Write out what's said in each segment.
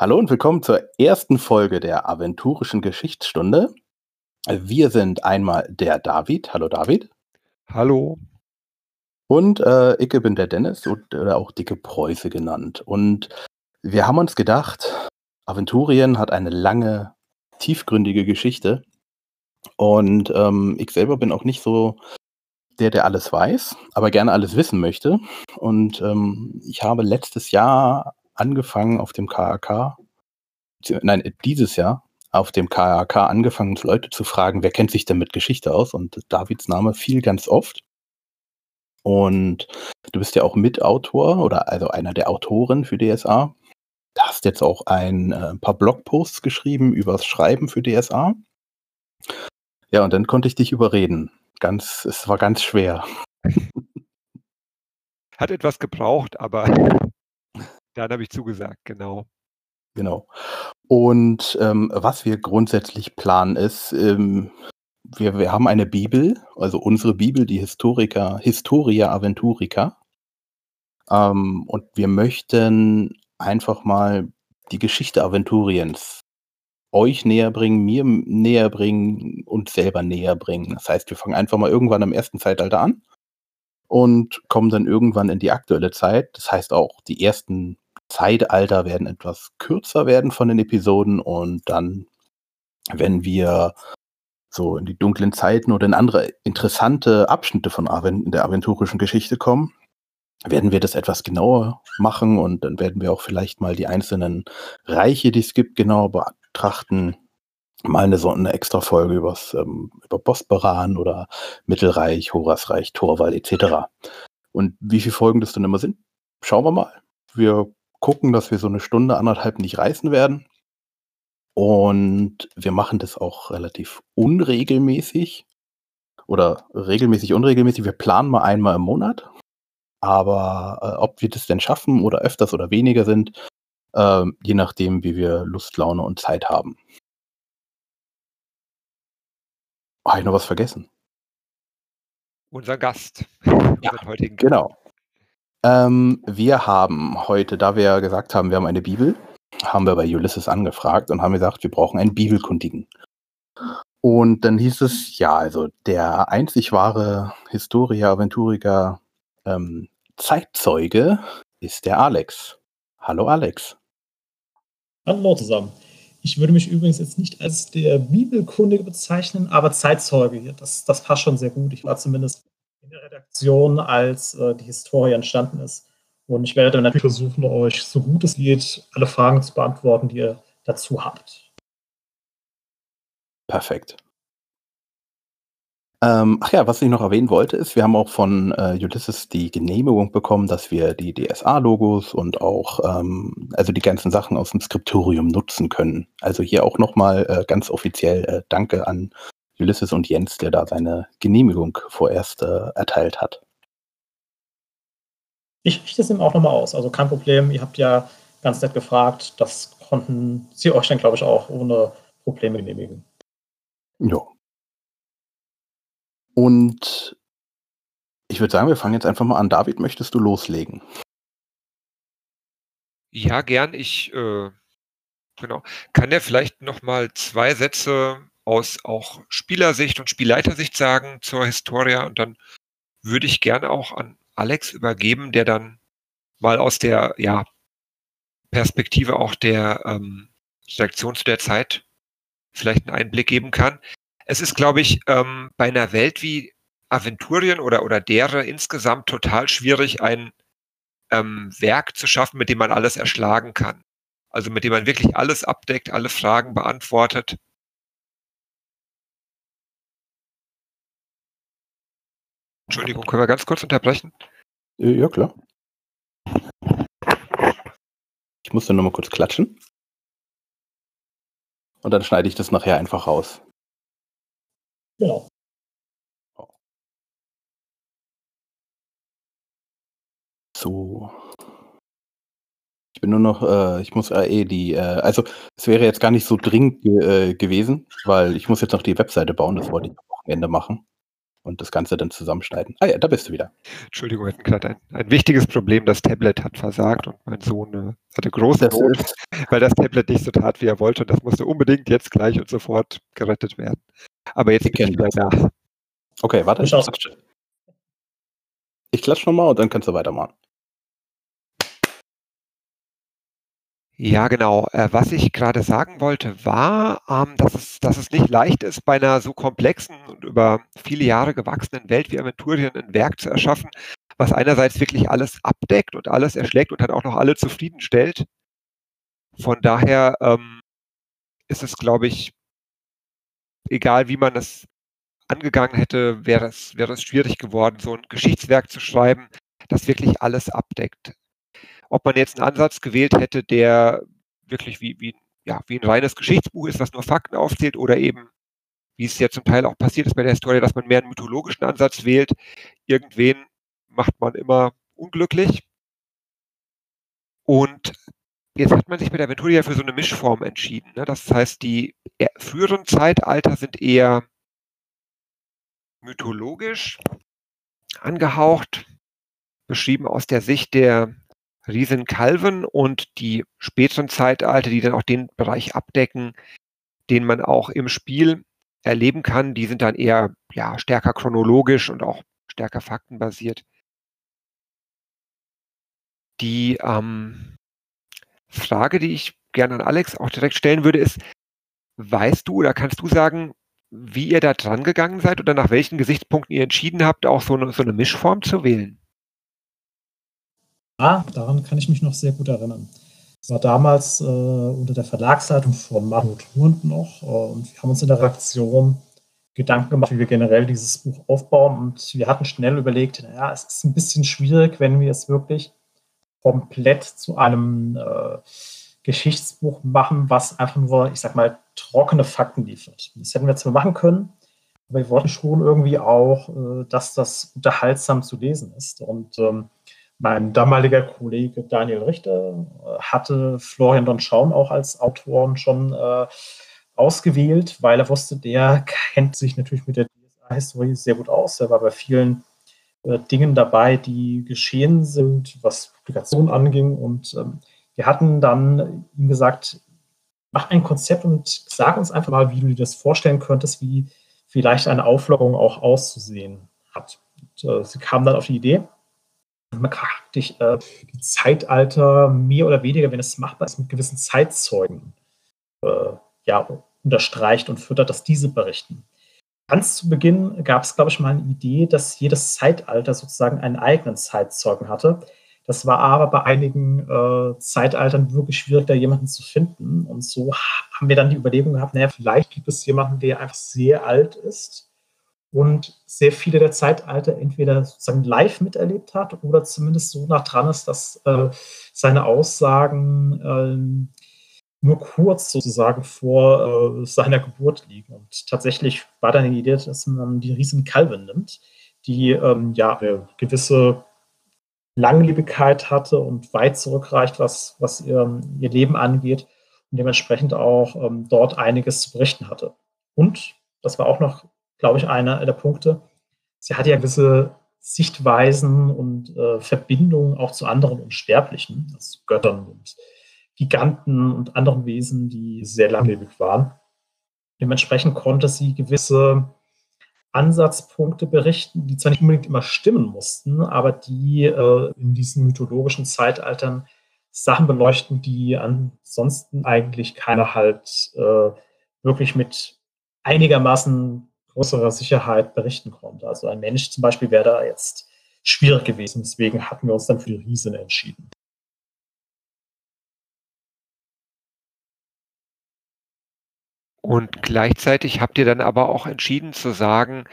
Hallo und willkommen zur ersten Folge der aventurischen Geschichtsstunde. Wir sind einmal der David. Hallo David. Hallo. Und äh, ich bin der Dennis oder auch Dicke Preuße genannt. Und wir haben uns gedacht, Aventurien hat eine lange, tiefgründige Geschichte. Und ähm, ich selber bin auch nicht so der, der alles weiß, aber gerne alles wissen möchte. Und ähm, ich habe letztes Jahr angefangen auf dem KAK, nein, dieses Jahr auf dem KAK angefangen, Leute zu fragen, wer kennt sich denn mit Geschichte aus? Und Davids Name fiel ganz oft. Und du bist ja auch Mitautor oder also einer der Autoren für DSA. Du hast jetzt auch ein äh, paar Blogposts geschrieben übers Schreiben für DSA. Ja, und dann konnte ich dich überreden. Ganz, es war ganz schwer. Hat etwas gebraucht, aber dann habe ich zugesagt, genau. Genau. Und ähm, was wir grundsätzlich planen ist, ähm, wir, wir haben eine Bibel, also unsere Bibel, die Historiker, Historia Aventurica. Ähm, und wir möchten einfach mal die Geschichte Aventuriens euch näher bringen, mir näher bringen und selber näher bringen. Das heißt, wir fangen einfach mal irgendwann im ersten Zeitalter an und kommen dann irgendwann in die aktuelle Zeit. Das heißt auch, die ersten Zeitalter werden etwas kürzer werden von den Episoden und dann, wenn wir so in die dunklen Zeiten oder in andere interessante Abschnitte von Aven der aventurischen Geschichte kommen, werden wir das etwas genauer machen und dann werden wir auch vielleicht mal die einzelnen Reiche, die es gibt, genauer betrachten. Mal eine, so eine extra Folge übers, ähm, über Bosporan oder Mittelreich, Horasreich, Torwall etc. Und wie viele Folgen das dann immer sind, schauen wir mal. Wir gucken, dass wir so eine Stunde, anderthalb nicht reißen werden. Und wir machen das auch relativ unregelmäßig oder regelmäßig, unregelmäßig. Wir planen mal einmal im Monat. Aber äh, ob wir das denn schaffen oder öfters oder weniger sind, äh, je nachdem, wie wir Lust, Laune und Zeit haben. Habe ich noch was vergessen? Unser Gast. Ja, genau. Ähm, wir haben heute, da wir ja gesagt haben, wir haben eine Bibel, haben wir bei Ulysses angefragt und haben gesagt, wir brauchen einen Bibelkundigen. Und dann hieß es, ja, also der einzig wahre Historia Aventurica ähm, Zeitzeuge ist der Alex. Hallo Alex. Hallo zusammen. Ich würde mich übrigens jetzt nicht als der Bibelkundige bezeichnen, aber Zeitzeuge, das, das passt schon sehr gut. Ich war zumindest in der Redaktion, als äh, die Historie entstanden ist. Und ich werde dann natürlich versuchen, euch so gut es geht, alle Fragen zu beantworten, die ihr dazu habt. Perfekt. Ähm, ach ja, was ich noch erwähnen wollte, ist, wir haben auch von äh, Ulysses die Genehmigung bekommen, dass wir die DSA-Logos und auch ähm, also die ganzen Sachen aus dem Skriptorium nutzen können. Also hier auch nochmal äh, ganz offiziell äh, Danke an Ulysses und Jens, der da seine Genehmigung vorerst äh, erteilt hat. Ich richte es ihm auch nochmal aus. Also kein Problem. Ihr habt ja ganz nett gefragt. Das konnten sie euch dann, glaube ich, auch ohne Probleme genehmigen. Ja. Und ich würde sagen, wir fangen jetzt einfach mal an. David, möchtest du loslegen? Ja, gern. Ich äh, genau. kann ja vielleicht noch mal zwei Sätze aus auch Spielersicht und Spielleitersicht sagen zur Historia und dann würde ich gerne auch an Alex übergeben, der dann mal aus der ja, Perspektive auch der ähm, Redaktion zu der Zeit vielleicht einen Einblick geben kann. Es ist, glaube ich, ähm, bei einer Welt wie Aventurien oder, oder dere insgesamt total schwierig, ein ähm, Werk zu schaffen, mit dem man alles erschlagen kann. Also mit dem man wirklich alles abdeckt, alle Fragen beantwortet. Entschuldigung, können wir ganz kurz unterbrechen? Äh, ja, klar. Ich muss dann nochmal kurz klatschen. Und dann schneide ich das nachher einfach raus. Genau. So. Ich bin nur noch, äh, ich muss äh, eh die, äh, also es wäre jetzt gar nicht so dringend ge äh, gewesen, weil ich muss jetzt noch die Webseite bauen, das wollte ich am Wochenende machen. Und das Ganze dann zusammenschneiden. Ah ja, da bist du wieder. Entschuldigung, wir hatten gerade ein, ein wichtiges Problem. Das Tablet hat versagt und mein Sohn äh, hatte große Not, weil das Tablet nicht so tat, wie er wollte. Und das musste unbedingt jetzt gleich und sofort gerettet werden. Aber jetzt bin ich gleich nach. Okay, warte. Ich, ich klatsche nochmal und dann kannst du weitermachen. Ja, genau. Äh, was ich gerade sagen wollte, war, ähm, dass, es, dass es nicht leicht ist, bei einer so komplexen und über viele Jahre gewachsenen Welt wie Aventurien ein Werk zu erschaffen, was einerseits wirklich alles abdeckt und alles erschlägt und dann auch noch alle zufriedenstellt. Von daher ähm, ist es, glaube ich, egal wie man es angegangen hätte, wäre es, wäre es schwierig geworden, so ein Geschichtswerk zu schreiben, das wirklich alles abdeckt ob man jetzt einen Ansatz gewählt hätte, der wirklich wie, wie, ja, wie ein reines Geschichtsbuch ist, was nur Fakten aufzählt, oder eben, wie es ja zum Teil auch passiert ist bei der Historie, dass man mehr einen mythologischen Ansatz wählt. Irgendwen macht man immer unglücklich. Und jetzt hat man sich bei der Aventuria für so eine Mischform entschieden. Ne? Das heißt, die früheren Zeitalter sind eher mythologisch angehaucht, beschrieben aus der Sicht der Riesen Calvin und die späteren Zeitalter, die dann auch den Bereich abdecken, den man auch im Spiel erleben kann, die sind dann eher ja, stärker chronologisch und auch stärker faktenbasiert. Die ähm, Frage, die ich gerne an Alex auch direkt stellen würde, ist, weißt du oder kannst du sagen, wie ihr da dran gegangen seid oder nach welchen Gesichtspunkten ihr entschieden habt, auch so eine, so eine Mischform zu wählen? Ah, daran kann ich mich noch sehr gut erinnern. Es war damals äh, unter der Verlagsleitung von Margot Hund noch äh, und wir haben uns in der Redaktion Gedanken gemacht, wie wir generell dieses Buch aufbauen und wir hatten schnell überlegt, naja, es ist ein bisschen schwierig, wenn wir es wirklich komplett zu einem äh, Geschichtsbuch machen, was einfach nur, ich sag mal, trockene Fakten liefert. Das hätten wir zwar machen können, aber wir wollten schon irgendwie auch, äh, dass das unterhaltsam zu lesen ist und ähm, mein damaliger Kollege Daniel Richter äh, hatte Florian Donschaun auch als Autoren schon äh, ausgewählt, weil er wusste, der kennt sich natürlich mit der DSA-Historie sehr gut aus. Er war bei vielen äh, Dingen dabei, die geschehen sind, was Publikation anging. Und ähm, wir hatten dann ihm gesagt, mach ein Konzept und sag uns einfach mal, wie du dir das vorstellen könntest, wie vielleicht eine Auflockerung auch auszusehen hat. Und, äh, sie kam dann auf die Idee, man kann praktisch äh, Zeitalter mehr oder weniger, wenn es machbar ist, mit gewissen Zeitzeugen äh, ja, unterstreicht und füttert, dass diese berichten. Ganz zu Beginn gab es, glaube ich, mal eine Idee, dass jedes Zeitalter sozusagen einen eigenen Zeitzeugen hatte. Das war aber bei einigen äh, Zeitaltern wirklich schwierig, da jemanden zu finden. Und so haben wir dann die Überlegung gehabt, naja, vielleicht gibt es jemanden, der einfach sehr alt ist und sehr viele der Zeitalter entweder sozusagen live miterlebt hat oder zumindest so nah dran ist, dass äh, seine Aussagen äh, nur kurz sozusagen vor äh, seiner Geburt liegen. Und tatsächlich war dann die Idee, dass man die riesen Calvin nimmt, die ähm, ja eine gewisse Langlebigkeit hatte und weit zurückreicht, was, was ihr, ihr Leben angeht und dementsprechend auch ähm, dort einiges zu berichten hatte. Und das war auch noch glaube ich, einer der Punkte. Sie hat ja gewisse Sichtweisen und äh, Verbindungen auch zu anderen Unsterblichen, also Göttern und Giganten und anderen Wesen, die sehr langlebig waren. Dementsprechend konnte sie gewisse Ansatzpunkte berichten, die zwar nicht unbedingt immer stimmen mussten, aber die äh, in diesen mythologischen Zeitaltern Sachen beleuchten, die ansonsten eigentlich keiner halt äh, wirklich mit einigermaßen größerer Sicherheit berichten konnte. Also ein Mensch zum Beispiel wäre da jetzt schwierig gewesen. Deswegen hatten wir uns dann für die Riesen entschieden. Und gleichzeitig habt ihr dann aber auch entschieden zu sagen,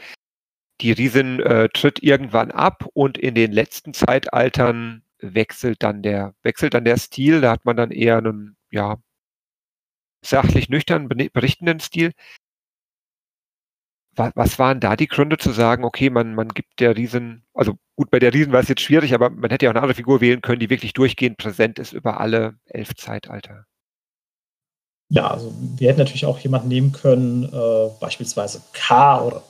die Riesen äh, tritt irgendwann ab und in den letzten Zeitaltern wechselt dann der, wechselt dann der Stil. Da hat man dann eher einen, ja, sachlich nüchtern berichtenden Stil was, was waren da die Gründe zu sagen, okay, man, man gibt der Riesen, also gut, bei der Riesen war es jetzt schwierig, aber man hätte ja auch eine andere Figur wählen können, die wirklich durchgehend präsent ist über alle elf Zeitalter. Ja, also wir hätten natürlich auch jemanden nehmen können, äh, beispielsweise K oder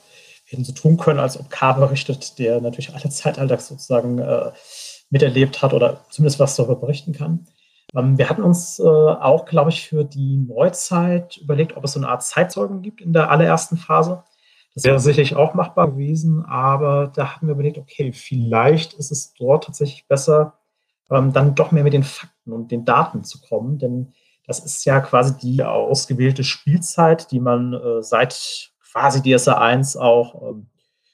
hätten so tun können, als ob K berichtet, der natürlich alle Zeitalter sozusagen äh, miterlebt hat oder zumindest was darüber berichten kann. Ähm, wir hatten uns äh, auch, glaube ich, für die Neuzeit überlegt, ob es so eine Art Zeitzeugen gibt in der allerersten Phase. Das wäre sicherlich auch machbar gewesen, aber da hatten wir überlegt, okay, vielleicht ist es dort tatsächlich besser, ähm, dann doch mehr mit den Fakten und den Daten zu kommen, denn das ist ja quasi die ausgewählte Spielzeit, die man äh, seit quasi DSA 1 auch ähm,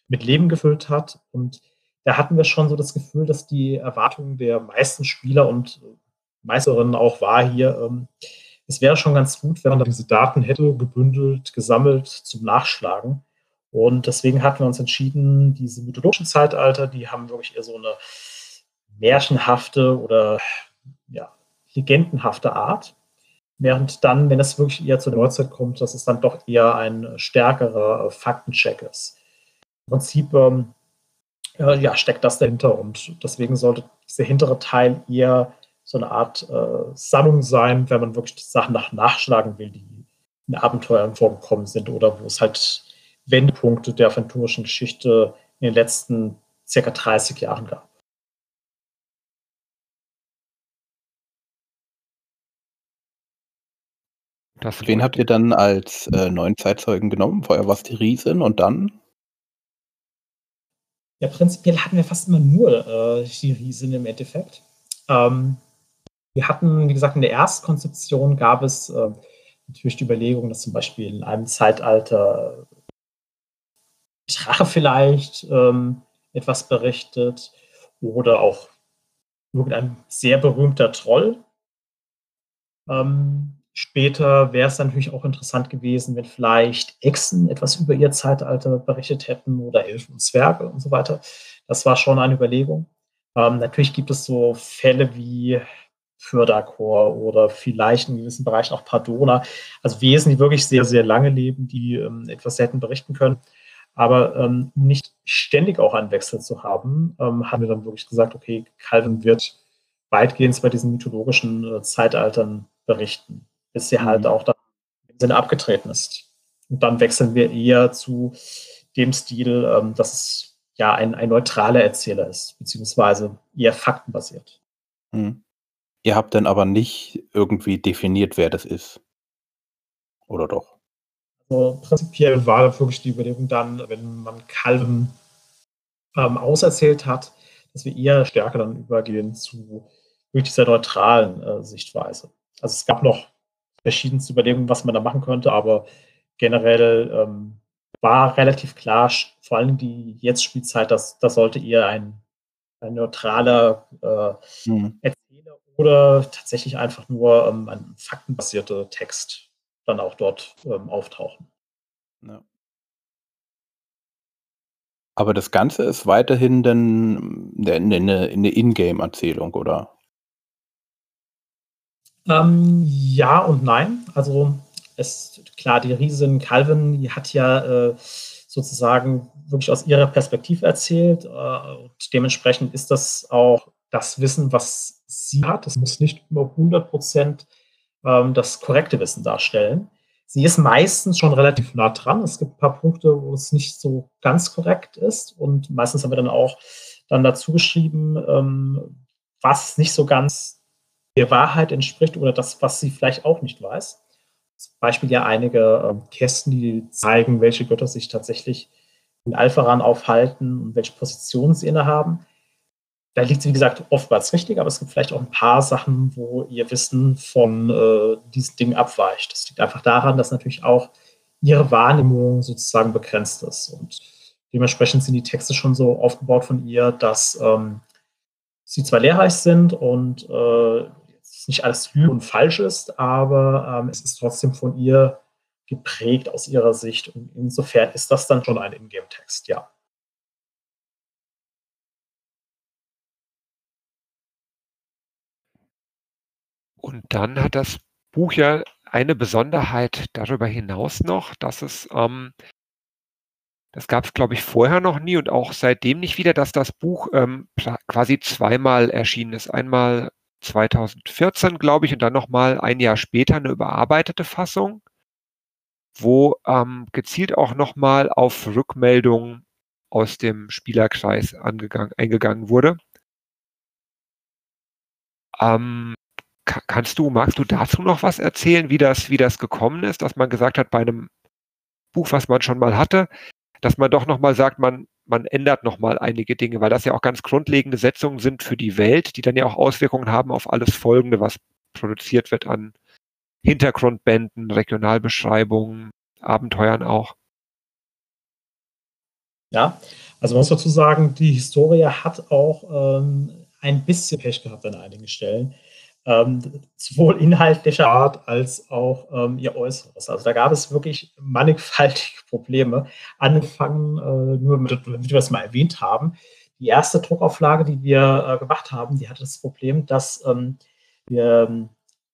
mit Leben gefüllt hat. Und da hatten wir schon so das Gefühl, dass die Erwartungen der meisten Spieler und Meisterinnen auch war hier, ähm, es wäre schon ganz gut, wenn man diese Daten hätte gebündelt, gesammelt zum Nachschlagen. Und deswegen hatten wir uns entschieden, diese mythologischen Zeitalter, die haben wirklich eher so eine märchenhafte oder ja, legendenhafte Art. Während dann, wenn es wirklich eher zur Neuzeit kommt, dass es dann doch eher ein stärkerer Faktencheck ist. Im Prinzip ähm, ja, steckt das dahinter und deswegen sollte dieser hintere Teil eher so eine Art äh, Sammlung sein, wenn man wirklich Sachen nach nachschlagen will, die in Abenteuern vorgekommen sind oder wo es halt Wendepunkte der aventurischen Geschichte in den letzten circa 30 Jahren gab. Das Wen habt ihr dann als äh, neuen Zeitzeugen genommen? Vorher war es die Riesin und dann? Ja, prinzipiell hatten wir fast immer nur äh, die Riesin im Endeffekt. Ähm, wir hatten, wie gesagt, in der Erstkonzeption gab es äh, natürlich die Überlegung, dass zum Beispiel in einem Zeitalter Drache vielleicht ähm, etwas berichtet oder auch irgendein sehr berühmter Troll. Ähm, Später wäre es natürlich auch interessant gewesen, wenn vielleicht Echsen etwas über ihr Zeitalter berichtet hätten oder Elfen und Zwerge und so weiter. Das war schon eine Überlegung. Ähm, natürlich gibt es so Fälle wie Fördakor oder vielleicht in gewissen Bereichen auch Pardona, also Wesen, die wirklich sehr, sehr lange leben, die ähm, etwas hätten berichten können. Aber ähm, um nicht ständig auch einen Wechsel zu haben, ähm, haben wir dann wirklich gesagt, okay, Calvin wird weitgehend bei diesen mythologischen äh, Zeitaltern berichten bis sie halt mhm. auch dann im Sinne abgetreten ist. Und dann wechseln wir eher zu dem Stil, ähm, dass es ja ein, ein neutraler Erzähler ist, beziehungsweise eher faktenbasiert. Mhm. Ihr habt dann aber nicht irgendwie definiert, wer das ist. Oder doch? Prinzipiell war wirklich die Überlegung dann, wenn man Calvin ähm, auserzählt hat, dass wir eher stärker dann übergehen zu wirklich dieser neutralen äh, Sichtweise. Also es gab noch verschiedenste Überlegungen, was man da machen könnte, aber generell ähm, war relativ klar, vor allem die Jetzt-Spielzeit, dass das sollte eher ein, ein neutraler äh, mhm. Erzähler oder tatsächlich einfach nur ähm, ein faktenbasierter Text dann auch dort ähm, auftauchen. Ja. Aber das Ganze ist weiterhin dann eine, eine Ingame-Erzählung, oder? Ähm, ja und nein. Also es klar, die Riesin Calvin, die hat ja äh, sozusagen wirklich aus ihrer Perspektive erzählt. Äh, und dementsprechend ist das auch das Wissen, was sie hat. Es muss nicht immer 100 Prozent ähm, das korrekte Wissen darstellen. Sie ist meistens schon relativ nah dran. Es gibt ein paar Punkte, wo es nicht so ganz korrekt ist. Und meistens haben wir dann auch dann dazu geschrieben, ähm, was nicht so ganz der Wahrheit entspricht oder das, was sie vielleicht auch nicht weiß. Zum Beispiel ja einige ähm, Kästen, die zeigen, welche Götter sich tatsächlich in Alpharan aufhalten und welche Positionen sie innehaben. Da liegt sie, wie gesagt, oftmals richtig, aber es gibt vielleicht auch ein paar Sachen, wo ihr Wissen von äh, diesen Dingen abweicht. Das liegt einfach daran, dass natürlich auch ihre Wahrnehmung sozusagen begrenzt ist. Und dementsprechend sind die Texte schon so aufgebaut von ihr, dass ähm, sie zwar lehrreich sind und äh, nicht alles lüge und falsch ist, aber ähm, es ist trotzdem von ihr geprägt aus ihrer Sicht. Und insofern ist das dann schon ein Ingame-Text, ja. Und dann hat das Buch ja eine Besonderheit darüber hinaus noch, dass es, ähm, das gab es, glaube ich, vorher noch nie und auch seitdem nicht wieder, dass das Buch ähm, quasi zweimal erschienen ist. Einmal 2014, glaube ich, und dann nochmal ein Jahr später eine überarbeitete Fassung. wo ähm, gezielt auch nochmal auf Rückmeldungen aus dem Spielerkreis angegangen, eingegangen wurde. Ähm, kannst du, magst du dazu noch was erzählen, wie das, wie das gekommen ist, dass man gesagt hat, bei einem Buch, was man schon mal hatte, dass man doch nochmal sagt, man, man ändert nochmal einige Dinge, weil das ja auch ganz grundlegende Setzungen sind für die Welt, die dann ja auch Auswirkungen haben auf alles Folgende, was produziert wird an Hintergrundbänden, Regionalbeschreibungen, Abenteuern auch. Ja, also man muss dazu sagen, die Historie hat auch ähm, ein bisschen Pech gehabt an einigen Stellen ähm, sowohl inhaltlicher Art als auch ähm, ihr Äußeres. Also da gab es wirklich mannigfaltige Probleme. Angefangen, äh, nur damit, damit wir das mal erwähnt haben, die erste Druckauflage, die wir äh, gemacht haben, die hatte das Problem, dass ähm, wir, ähm,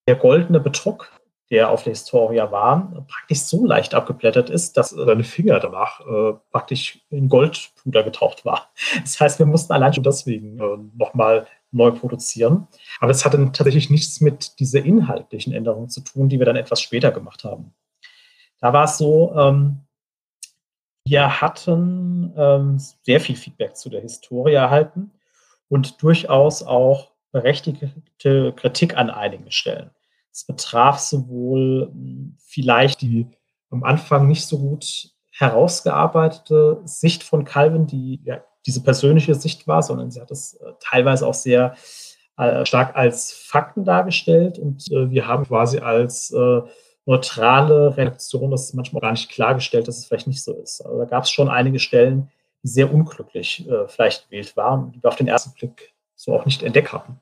der goldene Bedruck, der auf der Historia war, praktisch so leicht abgeblättert ist, dass seine Finger danach äh, praktisch in Goldpuder getaucht war. Das heißt, wir mussten allein schon deswegen äh, nochmal neu produzieren. Aber es hatte tatsächlich nichts mit dieser inhaltlichen Änderung zu tun, die wir dann etwas später gemacht haben. Da war es so, ähm, wir hatten ähm, sehr viel Feedback zu der Historie erhalten und durchaus auch berechtigte Kritik an einigen Stellen. Es betraf sowohl hm, vielleicht die am Anfang nicht so gut herausgearbeitete Sicht von Calvin, die ja diese persönliche Sicht war, sondern sie hat es äh, teilweise auch sehr äh, stark als Fakten dargestellt und äh, wir haben quasi als äh, neutrale Redaktion das manchmal gar nicht klargestellt, dass es vielleicht nicht so ist. Also da gab es schon einige Stellen, die sehr unglücklich äh, vielleicht gewählt waren, die wir auf den ersten Blick so auch nicht entdeckt hatten.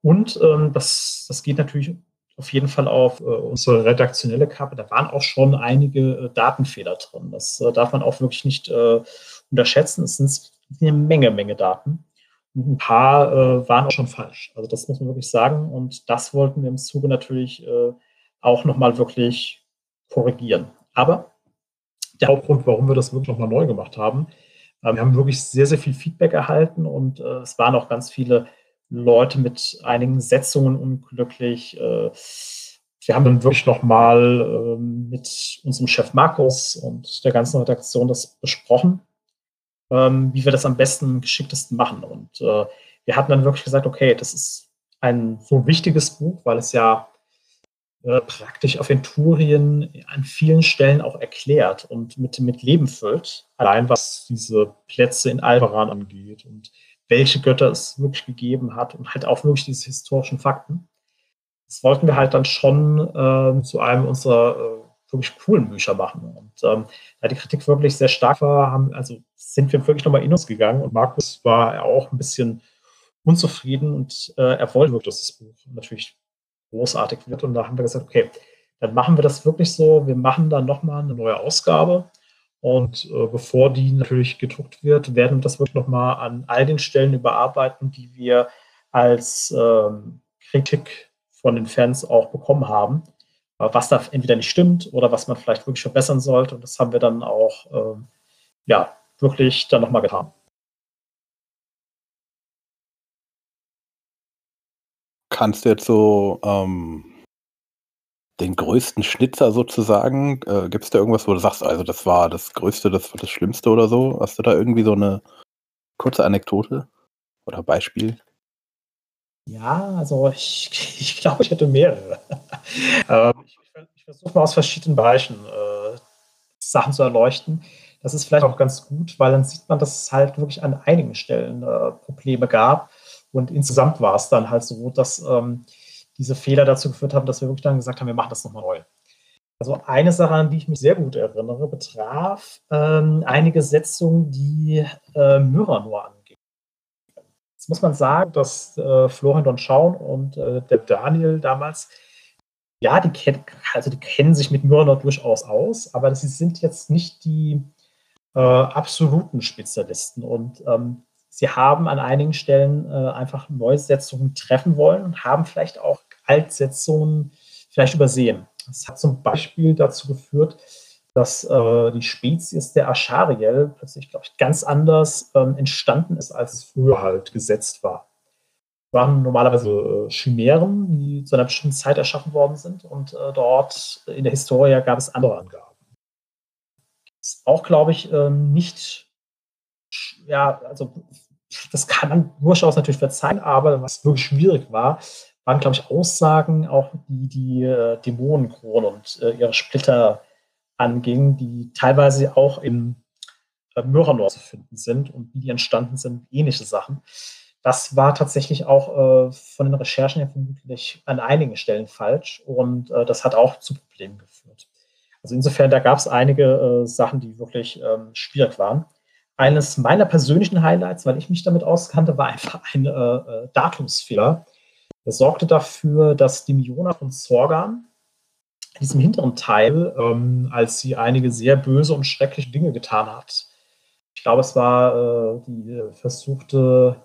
Und ähm, das, das geht natürlich auf jeden Fall auf äh, unsere redaktionelle Kappe. Da waren auch schon einige Datenfehler drin. Das darf man auch wirklich nicht unterschätzen. Es sind eine Menge, Menge Daten. Und ein paar äh, waren auch schon falsch. Also das muss man wirklich sagen. Und das wollten wir im Zuge natürlich äh, auch nochmal wirklich korrigieren. Aber der Hauptgrund, warum wir das wirklich nochmal neu gemacht haben, äh, wir haben wirklich sehr, sehr viel Feedback erhalten und äh, es waren auch ganz viele Leute mit einigen Setzungen unglücklich. Äh, wir haben dann wirklich nochmal äh, mit unserem Chef Markus und der ganzen Redaktion das besprochen ähm, wie wir das am besten, geschicktesten machen. Und äh, wir hatten dann wirklich gesagt, okay, das ist ein so wichtiges Buch, weil es ja äh, praktisch Aventurien an vielen Stellen auch erklärt und mit, mit Leben füllt. Allein was diese Plätze in Alvaran angeht und welche Götter es wirklich gegeben hat und halt auch wirklich diese historischen Fakten. Das wollten wir halt dann schon äh, zu einem unserer äh, wirklich coolen Bücher machen. Und ähm, da die Kritik wirklich sehr stark war, haben, also sind wir wirklich nochmal in uns gegangen und Markus war auch ein bisschen unzufrieden und äh, er wollte wirklich, dass das Buch natürlich großartig wird. Und da haben wir gesagt, okay, dann machen wir das wirklich so. Wir machen dann nochmal eine neue Ausgabe. Und äh, bevor die natürlich gedruckt wird, werden wir das wirklich nochmal an all den Stellen überarbeiten, die wir als ähm, Kritik von den Fans auch bekommen haben was da entweder nicht stimmt oder was man vielleicht wirklich verbessern sollte. Und das haben wir dann auch ähm, ja, wirklich dann nochmal getan. Kannst du jetzt so ähm, den größten Schnitzer sozusagen, äh, gibt es da irgendwas, wo du sagst, also das war das Größte, das war das Schlimmste oder so? Hast du da irgendwie so eine kurze Anekdote oder Beispiel? Ja, also ich, ich glaube, ich hätte mehrere. ähm, ich, ich versuche mal aus verschiedenen Bereichen äh, Sachen zu erleuchten. Das ist vielleicht auch ganz gut, weil dann sieht man, dass es halt wirklich an einigen Stellen äh, Probleme gab. Und insgesamt war es dann halt so, dass ähm, diese Fehler dazu geführt haben, dass wir wirklich dann gesagt haben, wir machen das nochmal neu. Also eine Sache, an die ich mich sehr gut erinnere, betraf ähm, einige Setzungen, die äh, Myranor angehen. Jetzt muss man sagen, dass äh, Florian Don Schaun und äh, der Daniel damals ja, die, kenn, also die kennen sich mit Myrna durchaus aus, aber sie sind jetzt nicht die äh, absoluten Spezialisten. Und ähm, sie haben an einigen Stellen äh, einfach Neusetzungen treffen wollen und haben vielleicht auch Altsetzungen vielleicht übersehen. Das hat zum Beispiel dazu geführt, dass äh, die Spezies der Aschariel plötzlich, glaube ich, ganz anders ähm, entstanden ist, als es früher halt gesetzt war. waren normalerweise äh, Chimären, die zu einer bestimmten Zeit erschaffen worden sind. Und äh, dort in der Historie gab es andere Angaben. Ist auch, glaube ich, äh, nicht, ja, also das kann man durchaus natürlich verzeihen, aber was wirklich schwierig war, waren, glaube ich, Aussagen, auch die die äh, Dämonenkrone und äh, ihre Splitter angingen, die teilweise auch in äh, Myranor zu finden sind und wie die entstanden sind, ähnliche Sachen. Das war tatsächlich auch äh, von den Recherchen her vermutlich an einigen Stellen falsch und äh, das hat auch zu Problemen geführt. Also insofern, da gab es einige äh, Sachen, die wirklich ähm, schwierig waren. Eines meiner persönlichen Highlights, weil ich mich damit auskannte, war einfach ein äh, äh, Datumsfehler. Der sorgte dafür, dass die Miona von Sorgan in diesem hinteren Teil, ähm, als sie einige sehr böse und schreckliche Dinge getan hat, ich glaube, es war die versuchte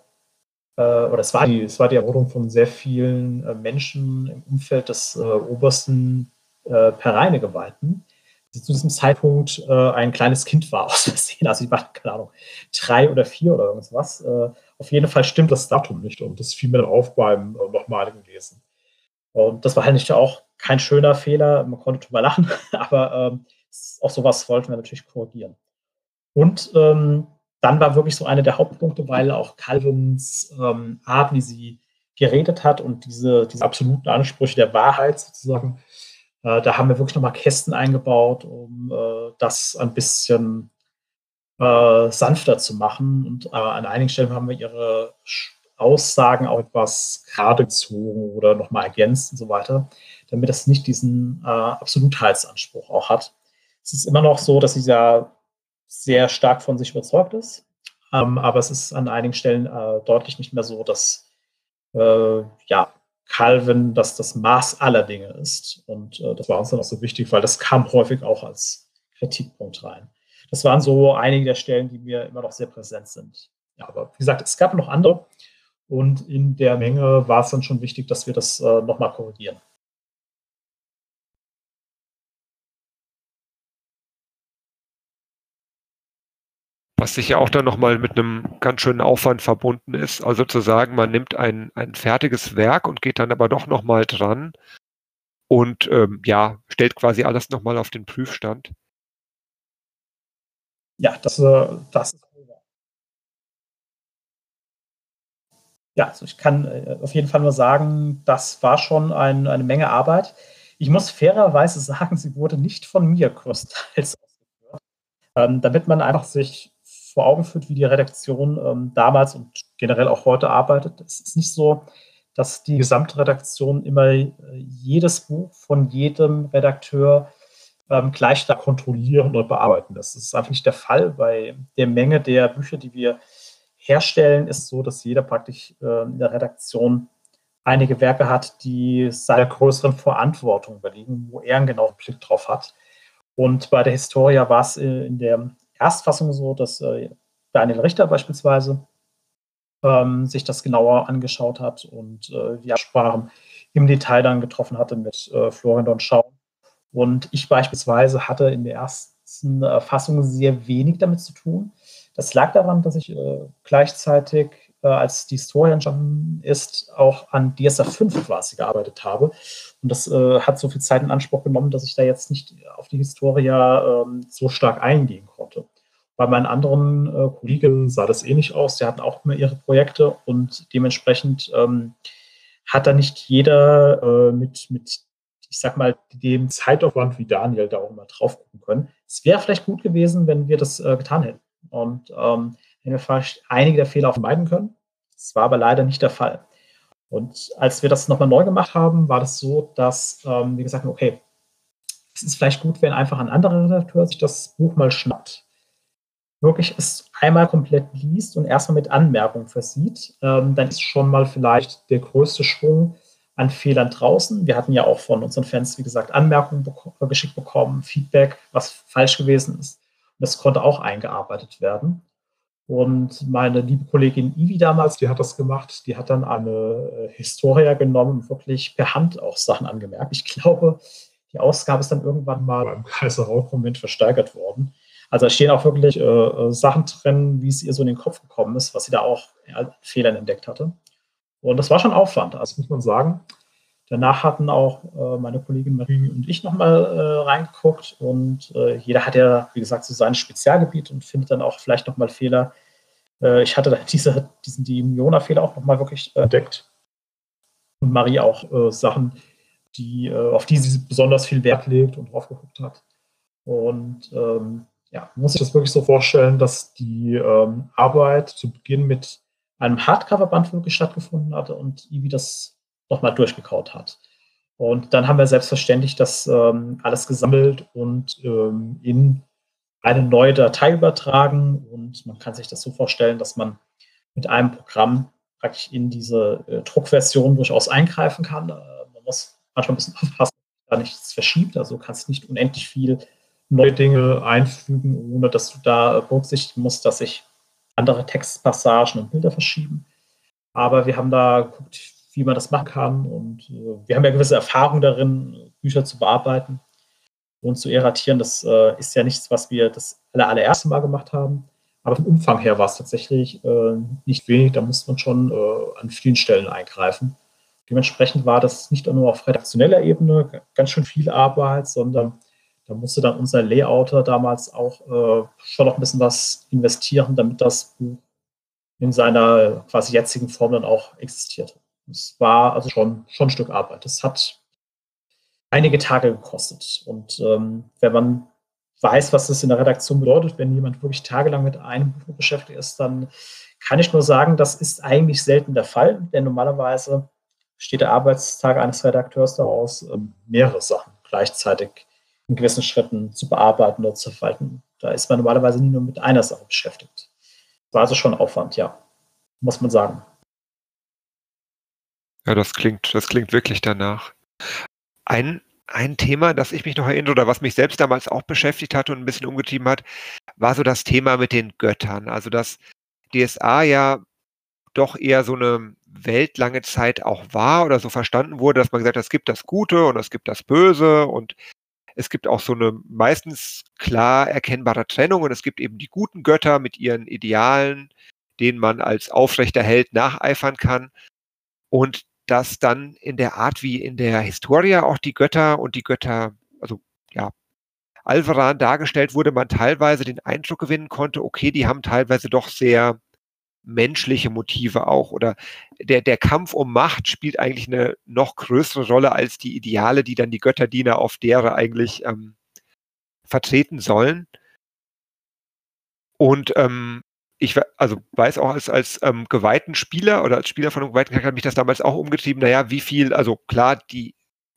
äh, oder es war die, es die Ermordung von sehr vielen äh, Menschen im Umfeld des äh, obersten äh, Pereine-Geweihten, die zu diesem Zeitpunkt äh, ein kleines Kind war aus Versehen. Also die war, keine Ahnung, drei oder vier oder irgendwas. Äh, auf jeden Fall stimmt das Datum nicht und das fiel mir dann auf beim äh, nochmaligen Lesen. Und das war halt nicht auch kein schöner Fehler, man konnte drüber lachen, aber ähm, auch sowas wollten wir natürlich korrigieren. Und ähm, dann war wirklich so einer der Hauptpunkte, weil auch Calvins ähm, Art, wie sie geredet hat und diese, diese absoluten Ansprüche der Wahrheit sozusagen, äh, da haben wir wirklich nochmal Kästen eingebaut, um äh, das ein bisschen äh, sanfter zu machen. Und äh, an einigen Stellen haben wir ihre Aussagen auch etwas gerade gezogen oder nochmal ergänzt und so weiter, damit das nicht diesen äh, Absolutheitsanspruch auch hat. Es ist immer noch so, dass sie ja sehr stark von sich überzeugt ist. Ähm, aber es ist an einigen Stellen äh, deutlich nicht mehr so, dass äh, ja, Calvin dass das Maß aller Dinge ist. Und äh, das war uns dann auch so wichtig, weil das kam häufig auch als Kritikpunkt rein. Das waren so einige der Stellen, die mir immer noch sehr präsent sind. Ja, aber wie gesagt, es gab noch andere. Und in der Menge war es dann schon wichtig, dass wir das äh, nochmal korrigieren. was sicher auch dann nochmal mit einem ganz schönen Aufwand verbunden ist. Also zu sagen, man nimmt ein, ein fertiges Werk und geht dann aber doch nochmal dran und ähm, ja, stellt quasi alles nochmal auf den Prüfstand. Ja, das, äh, das ist Ja, also ich kann äh, auf jeden Fall nur sagen, das war schon ein, eine Menge Arbeit. Ich muss fairerweise sagen, sie wurde nicht von mir größtenteils ausgeführt, ähm, damit man einfach sich vor Augen führt, wie die Redaktion ähm, damals und generell auch heute arbeitet. Es ist nicht so, dass die Gesamtredaktion immer äh, jedes Buch von jedem Redakteur ähm, gleich da kontrollieren oder bearbeiten. Das ist einfach nicht der Fall. Bei der Menge der Bücher, die wir herstellen, ist so, dass jeder praktisch äh, in der Redaktion einige Werke hat, die seiner größeren Verantwortung überliegen, wo er einen genauen Blick drauf hat. Und bei der Historia war es äh, in der Erstfassung so, dass äh, Daniel Richter beispielsweise ähm, sich das genauer angeschaut hat und äh, die Absprachen im Detail dann getroffen hatte mit äh, Florian Don Schau. Und ich beispielsweise hatte in der ersten äh, Fassung sehr wenig damit zu tun. Das lag daran, dass ich äh, gleichzeitig, äh, als die Story entstanden ist, auch an DSA 5 quasi gearbeitet habe. Und das äh, hat so viel Zeit in Anspruch genommen, dass ich da jetzt nicht auf die Historia ähm, so stark eingehen konnte. Bei meinen anderen äh, Kollegen sah das ähnlich aus. Die hatten auch immer ihre Projekte und dementsprechend ähm, hat da nicht jeder äh, mit, mit, ich sag mal, dem Zeitaufwand wie Daniel da auch immer drauf gucken können. Es wäre vielleicht gut gewesen, wenn wir das äh, getan hätten und ähm, wenn wir vielleicht einige der Fehler vermeiden können. Das war aber leider nicht der Fall. Und als wir das nochmal neu gemacht haben, war das so, dass ähm, wir gesagt haben, okay, es ist vielleicht gut, wenn einfach ein anderer Redakteur sich das Buch mal schnappt, wirklich es einmal komplett liest und erstmal mit Anmerkungen versieht, ähm, dann ist schon mal vielleicht der größte Schwung an Fehlern draußen. Wir hatten ja auch von unseren Fans, wie gesagt, Anmerkungen bek geschickt bekommen, Feedback, was falsch gewesen ist. Das konnte auch eingearbeitet werden. Und meine liebe Kollegin Ivi damals, die hat das gemacht, die hat dann eine äh, Historia genommen und wirklich per Hand auch Sachen angemerkt. Ich glaube, die Ausgabe ist dann irgendwann mal beim Kaiser Rauch-Moment versteigert worden. Also da stehen auch wirklich äh, äh, Sachen drin, wie es ihr so in den Kopf gekommen ist, was sie da auch an Fehlern entdeckt hatte. Und das war schon Aufwand, also muss man sagen. Danach hatten auch äh, meine Kollegin Marie und ich nochmal äh, reingeguckt und äh, jeder hat ja, wie gesagt, so sein Spezialgebiet und findet dann auch vielleicht nochmal Fehler. Äh, ich hatte diese, diesen die Jona-Fehler auch nochmal wirklich äh, entdeckt. Und Marie auch äh, Sachen, die, auf die sie besonders viel Wert legt und drauf geguckt hat. Und ähm, ja, muss ich das wirklich so vorstellen, dass die ähm, Arbeit zu Beginn mit einem Hardcover-Band wirklich stattgefunden hatte und Ivi das nochmal durchgekaut hat. Und dann haben wir selbstverständlich das ähm, alles gesammelt und ähm, in eine neue Datei übertragen. Und man kann sich das so vorstellen, dass man mit einem Programm praktisch in diese äh, Druckversion durchaus eingreifen kann. Äh, man muss manchmal ein bisschen aufpassen, dass da nichts verschiebt. Also du kannst nicht unendlich viel neue Dinge einfügen, ohne dass du da berücksichtigen musst, dass sich andere Textpassagen und Bilder verschieben. Aber wir haben da geguckt, wie man das machen kann. Und äh, wir haben ja gewisse Erfahrung darin, Bücher zu bearbeiten und zu erratieren. Das äh, ist ja nichts, was wir das aller, allererste Mal gemacht haben. Aber vom Umfang her war es tatsächlich äh, nicht wenig. Da musste man schon äh, an vielen Stellen eingreifen. Dementsprechend war das nicht nur auf redaktioneller Ebene ganz schön viel Arbeit, sondern da musste dann unser Layouter damals auch äh, schon noch ein bisschen was investieren, damit das Buch in seiner quasi jetzigen Form dann auch existiert. Es war also schon, schon ein Stück Arbeit. Das hat einige Tage gekostet. Und ähm, wenn man weiß, was das in der Redaktion bedeutet, wenn jemand wirklich tagelang mit einem Buch beschäftigt ist, dann kann ich nur sagen, das ist eigentlich selten der Fall, denn normalerweise besteht der Arbeitstag eines Redakteurs daraus, ähm, mehrere Sachen gleichzeitig in gewissen Schritten zu bearbeiten oder zu verwalten. Da ist man normalerweise nie nur mit einer Sache beschäftigt. War also schon Aufwand, ja, muss man sagen. Ja, das klingt, das klingt wirklich danach. Ein, ein Thema, das ich mich noch erinnere oder was mich selbst damals auch beschäftigt hat und ein bisschen umgetrieben hat, war so das Thema mit den Göttern. Also dass DSA ja doch eher so eine weltlange Zeit auch war oder so verstanden wurde, dass man gesagt hat, es gibt das Gute und es gibt das Böse und es gibt auch so eine meistens klar erkennbare Trennung und es gibt eben die guten Götter mit ihren Idealen, denen man als aufrechter Held nacheifern kann. Und dass dann in der Art wie in der Historia auch die Götter und die Götter, also ja, Alvaran dargestellt wurde, man teilweise den Eindruck gewinnen konnte, okay, die haben teilweise doch sehr menschliche Motive auch oder der, der Kampf um Macht spielt eigentlich eine noch größere Rolle als die Ideale, die dann die Götterdiener auf derer eigentlich ähm, vertreten sollen. Und ähm, ich also weiß auch als, als ähm, geweihten Spieler oder als Spieler von einem geweihten Charakter hat mich das damals auch umgetrieben. Naja, wie viel, also klar, die,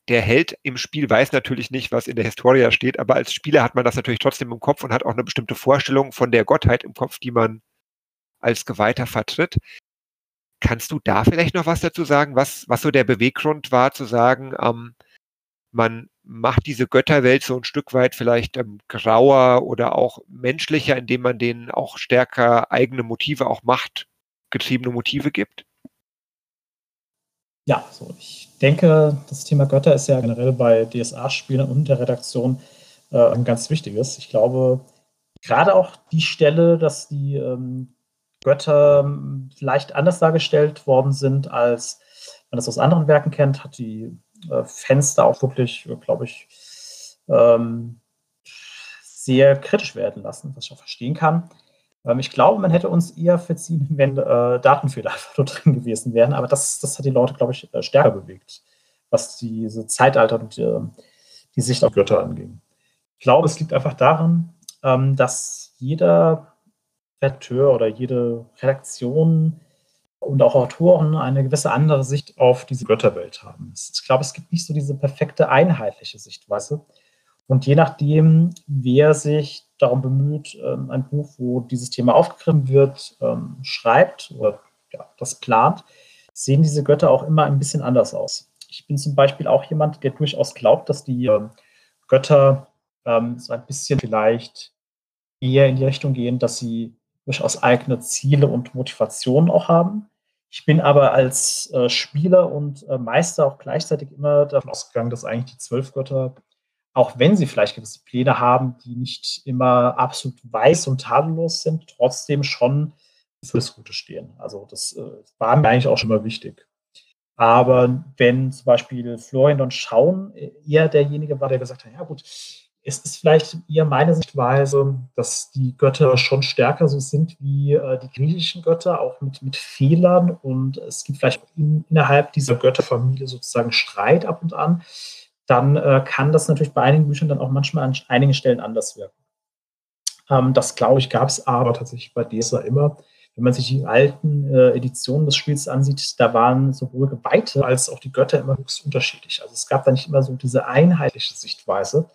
der Held im Spiel weiß natürlich nicht, was in der Historia steht, aber als Spieler hat man das natürlich trotzdem im Kopf und hat auch eine bestimmte Vorstellung von der Gottheit im Kopf, die man als Geweihter vertritt. Kannst du da vielleicht noch was dazu sagen, was, was so der Beweggrund war, zu sagen, ähm, man macht diese Götterwelt so ein Stück weit vielleicht ähm, grauer oder auch menschlicher, indem man denen auch stärker eigene Motive, auch machtgetriebene Motive gibt? Ja, so ich denke, das Thema Götter ist ja generell bei DSA-Spielern und der Redaktion äh, ein ganz wichtiges. Ich glaube, gerade auch die Stelle, dass die ähm, Götter ähm, vielleicht anders dargestellt worden sind, als man das aus anderen Werken kennt, hat die Fenster auch wirklich, glaube ich, ähm, sehr kritisch werden lassen, was ich auch verstehen kann. Ähm, ich glaube, man hätte uns eher verziehen, wenn äh, Datenfehler dort drin gewesen wären, aber das, das hat die Leute, glaube ich, äh, stärker bewegt, was diese Zeitalter und die, die Sicht auf Götter anging. Ich glaube, es liegt einfach daran, ähm, dass jeder Redakteur oder jede Redaktion und auch Autoren eine gewisse andere Sicht auf diese Götterwelt haben. Ich glaube, es gibt nicht so diese perfekte einheitliche Sichtweise. Und je nachdem, wer sich darum bemüht, ähm, ein Buch, wo dieses Thema aufgegriffen wird, ähm, schreibt oder ja, das plant, sehen diese Götter auch immer ein bisschen anders aus. Ich bin zum Beispiel auch jemand, der durchaus glaubt, dass die ähm, Götter so ein bisschen vielleicht eher in die Richtung gehen, dass sie durchaus eigene Ziele und Motivationen auch haben. Ich bin aber als äh, Spieler und äh, Meister auch gleichzeitig immer davon ausgegangen, dass eigentlich die zwölf Götter, auch wenn sie vielleicht gewisse Pläne haben, die nicht immer absolut weiß und tadellos sind, trotzdem schon für das Gute stehen. Also das äh, war mir eigentlich auch schon mal wichtig. Aber wenn zum Beispiel Florian und Schauen eher derjenige war, der gesagt hat, ja gut, es ist vielleicht eher meine Sichtweise, dass die Götter schon stärker so sind wie äh, die griechischen Götter, auch mit, mit Fehlern. Und es gibt vielleicht in, innerhalb dieser Götterfamilie sozusagen Streit ab und an. Dann äh, kann das natürlich bei einigen Büchern dann auch manchmal an einigen Stellen anders wirken. Ähm, das, glaube ich, gab es aber tatsächlich bei DESA immer. Wenn man sich die alten äh, Editionen des Spiels ansieht, da waren sowohl Geweihte als auch die Götter immer höchst unterschiedlich. Also es gab da nicht immer so diese einheitliche Sichtweise.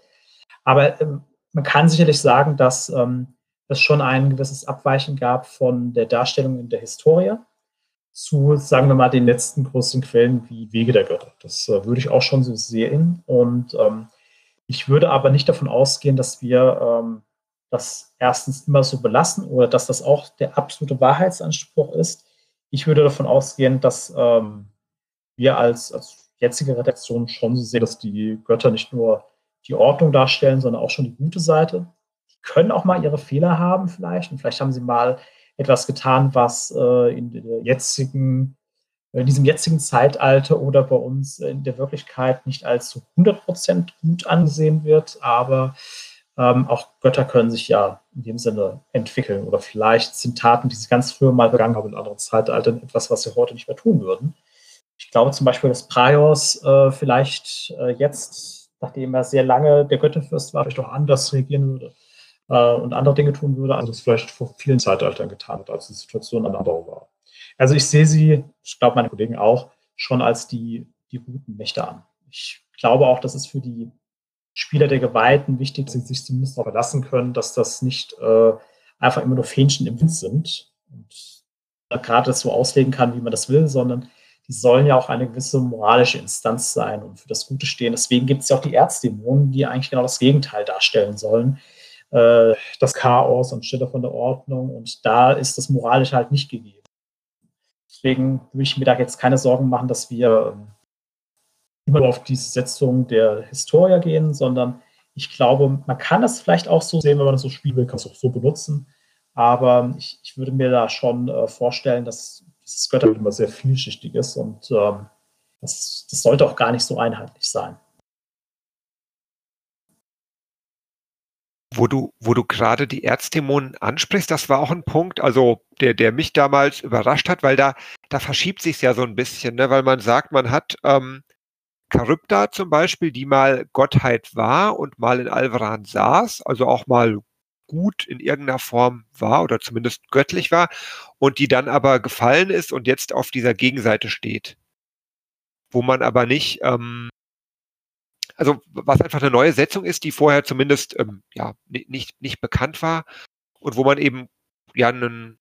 Aber ähm, man kann sicherlich sagen, dass ähm, es schon ein gewisses Abweichen gab von der Darstellung in der Historie zu, sagen wir mal, den letzten großen Quellen wie Wege der Götter. Das äh, würde ich auch schon so sehen. Und ähm, ich würde aber nicht davon ausgehen, dass wir ähm, das erstens immer so belassen oder dass das auch der absolute Wahrheitsanspruch ist. Ich würde davon ausgehen, dass ähm, wir als, als jetzige Redaktion schon so sehen, dass die Götter nicht nur die Ordnung darstellen, sondern auch schon die gute Seite. Die können auch mal ihre Fehler haben vielleicht und vielleicht haben sie mal etwas getan, was äh, in der jetzigen in diesem jetzigen Zeitalter oder bei uns in der Wirklichkeit nicht als zu 100% gut angesehen wird, aber ähm, auch Götter können sich ja in dem Sinne entwickeln. Oder vielleicht sind Taten, die sie ganz früher mal begangen haben in anderen Zeitaltern, etwas, was sie heute nicht mehr tun würden. Ich glaube zum Beispiel, dass Praios äh, vielleicht äh, jetzt, nachdem er sehr lange der Götterfürst war, vielleicht auch anders reagieren würde äh, und andere Dinge tun würde, als es vielleicht vor vielen Zeitaltern getan hat, als die Situation eine andere war. Also ich sehe sie, ich glaube meine Kollegen auch, schon als die, die guten Mächte an. Ich glaube auch, dass es für die Spieler der Geweihten wichtig, dass sie sich zumindest darauf verlassen können, dass das nicht äh, einfach immer nur Fähnchen im Wind sind und gerade das so auslegen kann, wie man das will, sondern die sollen ja auch eine gewisse moralische Instanz sein und für das Gute stehen. Deswegen gibt es ja auch die Erzdämonen, die eigentlich genau das Gegenteil darstellen sollen. Äh, das Chaos anstelle von der Ordnung. Und da ist das Moralische halt nicht gegeben. Deswegen würde ich mir da jetzt keine Sorgen machen, dass wir ähm, immer auf diese Setzung der Historia gehen, sondern ich glaube, man kann das vielleicht auch so sehen, wenn man das so spielen will, kann es auch so benutzen. Aber ich, ich würde mir da schon äh, vorstellen, dass dieses Götterbild immer sehr vielschichtig ist und ähm, das, das sollte auch gar nicht so einheitlich sein. Wo du, wo du gerade die Erzdämonen ansprichst, das war auch ein Punkt, also der, der mich damals überrascht hat, weil da, da verschiebt sich ja so ein bisschen, ne? weil man sagt, man hat ähm, Charybda zum Beispiel, die mal Gottheit war und mal in Alvaran saß, also auch mal gut in irgendeiner Form war oder zumindest göttlich war und die dann aber gefallen ist und jetzt auf dieser Gegenseite steht. Wo man aber nicht, ähm, also was einfach eine neue Setzung ist, die vorher zumindest ähm, ja nicht, nicht bekannt war und wo man eben ja einen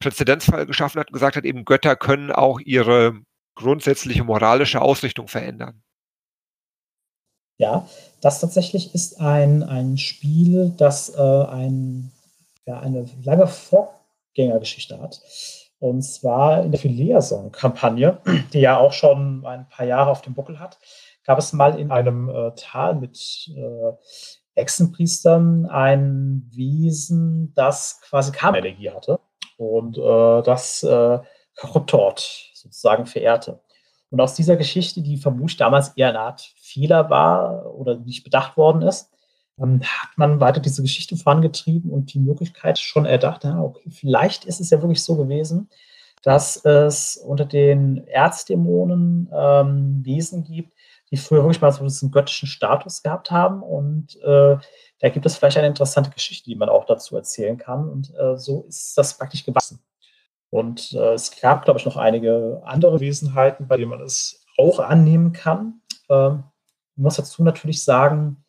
Präzedenzfall geschaffen hat und gesagt hat, eben Götter können auch ihre grundsätzliche moralische Ausrichtung verändern. Ja, das tatsächlich ist ein, ein Spiel, das äh, ein, ja, eine lange Vorgängergeschichte hat. Und zwar in der Phileason-Kampagne, die ja auch schon ein paar Jahre auf dem Buckel hat, gab es mal in einem äh, Tal mit äh, Echsenpriestern ein Wesen, das quasi Karma-Energie hatte. Und äh, das äh, Korruptort sozusagen verehrte. Und aus dieser Geschichte, die vermutlich damals eher eine Art Fehler war oder nicht bedacht worden ist, ähm, hat man weiter diese Geschichte vorangetrieben und die Möglichkeit schon erdacht, ja, okay, vielleicht ist es ja wirklich so gewesen, dass es unter den Erzdämonen ähm, Wesen gibt, die früher wirklich mal so diesen göttlichen Status gehabt haben. Und äh, da gibt es vielleicht eine interessante Geschichte, die man auch dazu erzählen kann. Und äh, so ist das praktisch gewachsen. Und äh, es gab, glaube ich, noch einige andere Wesenheiten, bei denen man es auch annehmen kann. Ähm, ich muss dazu natürlich sagen,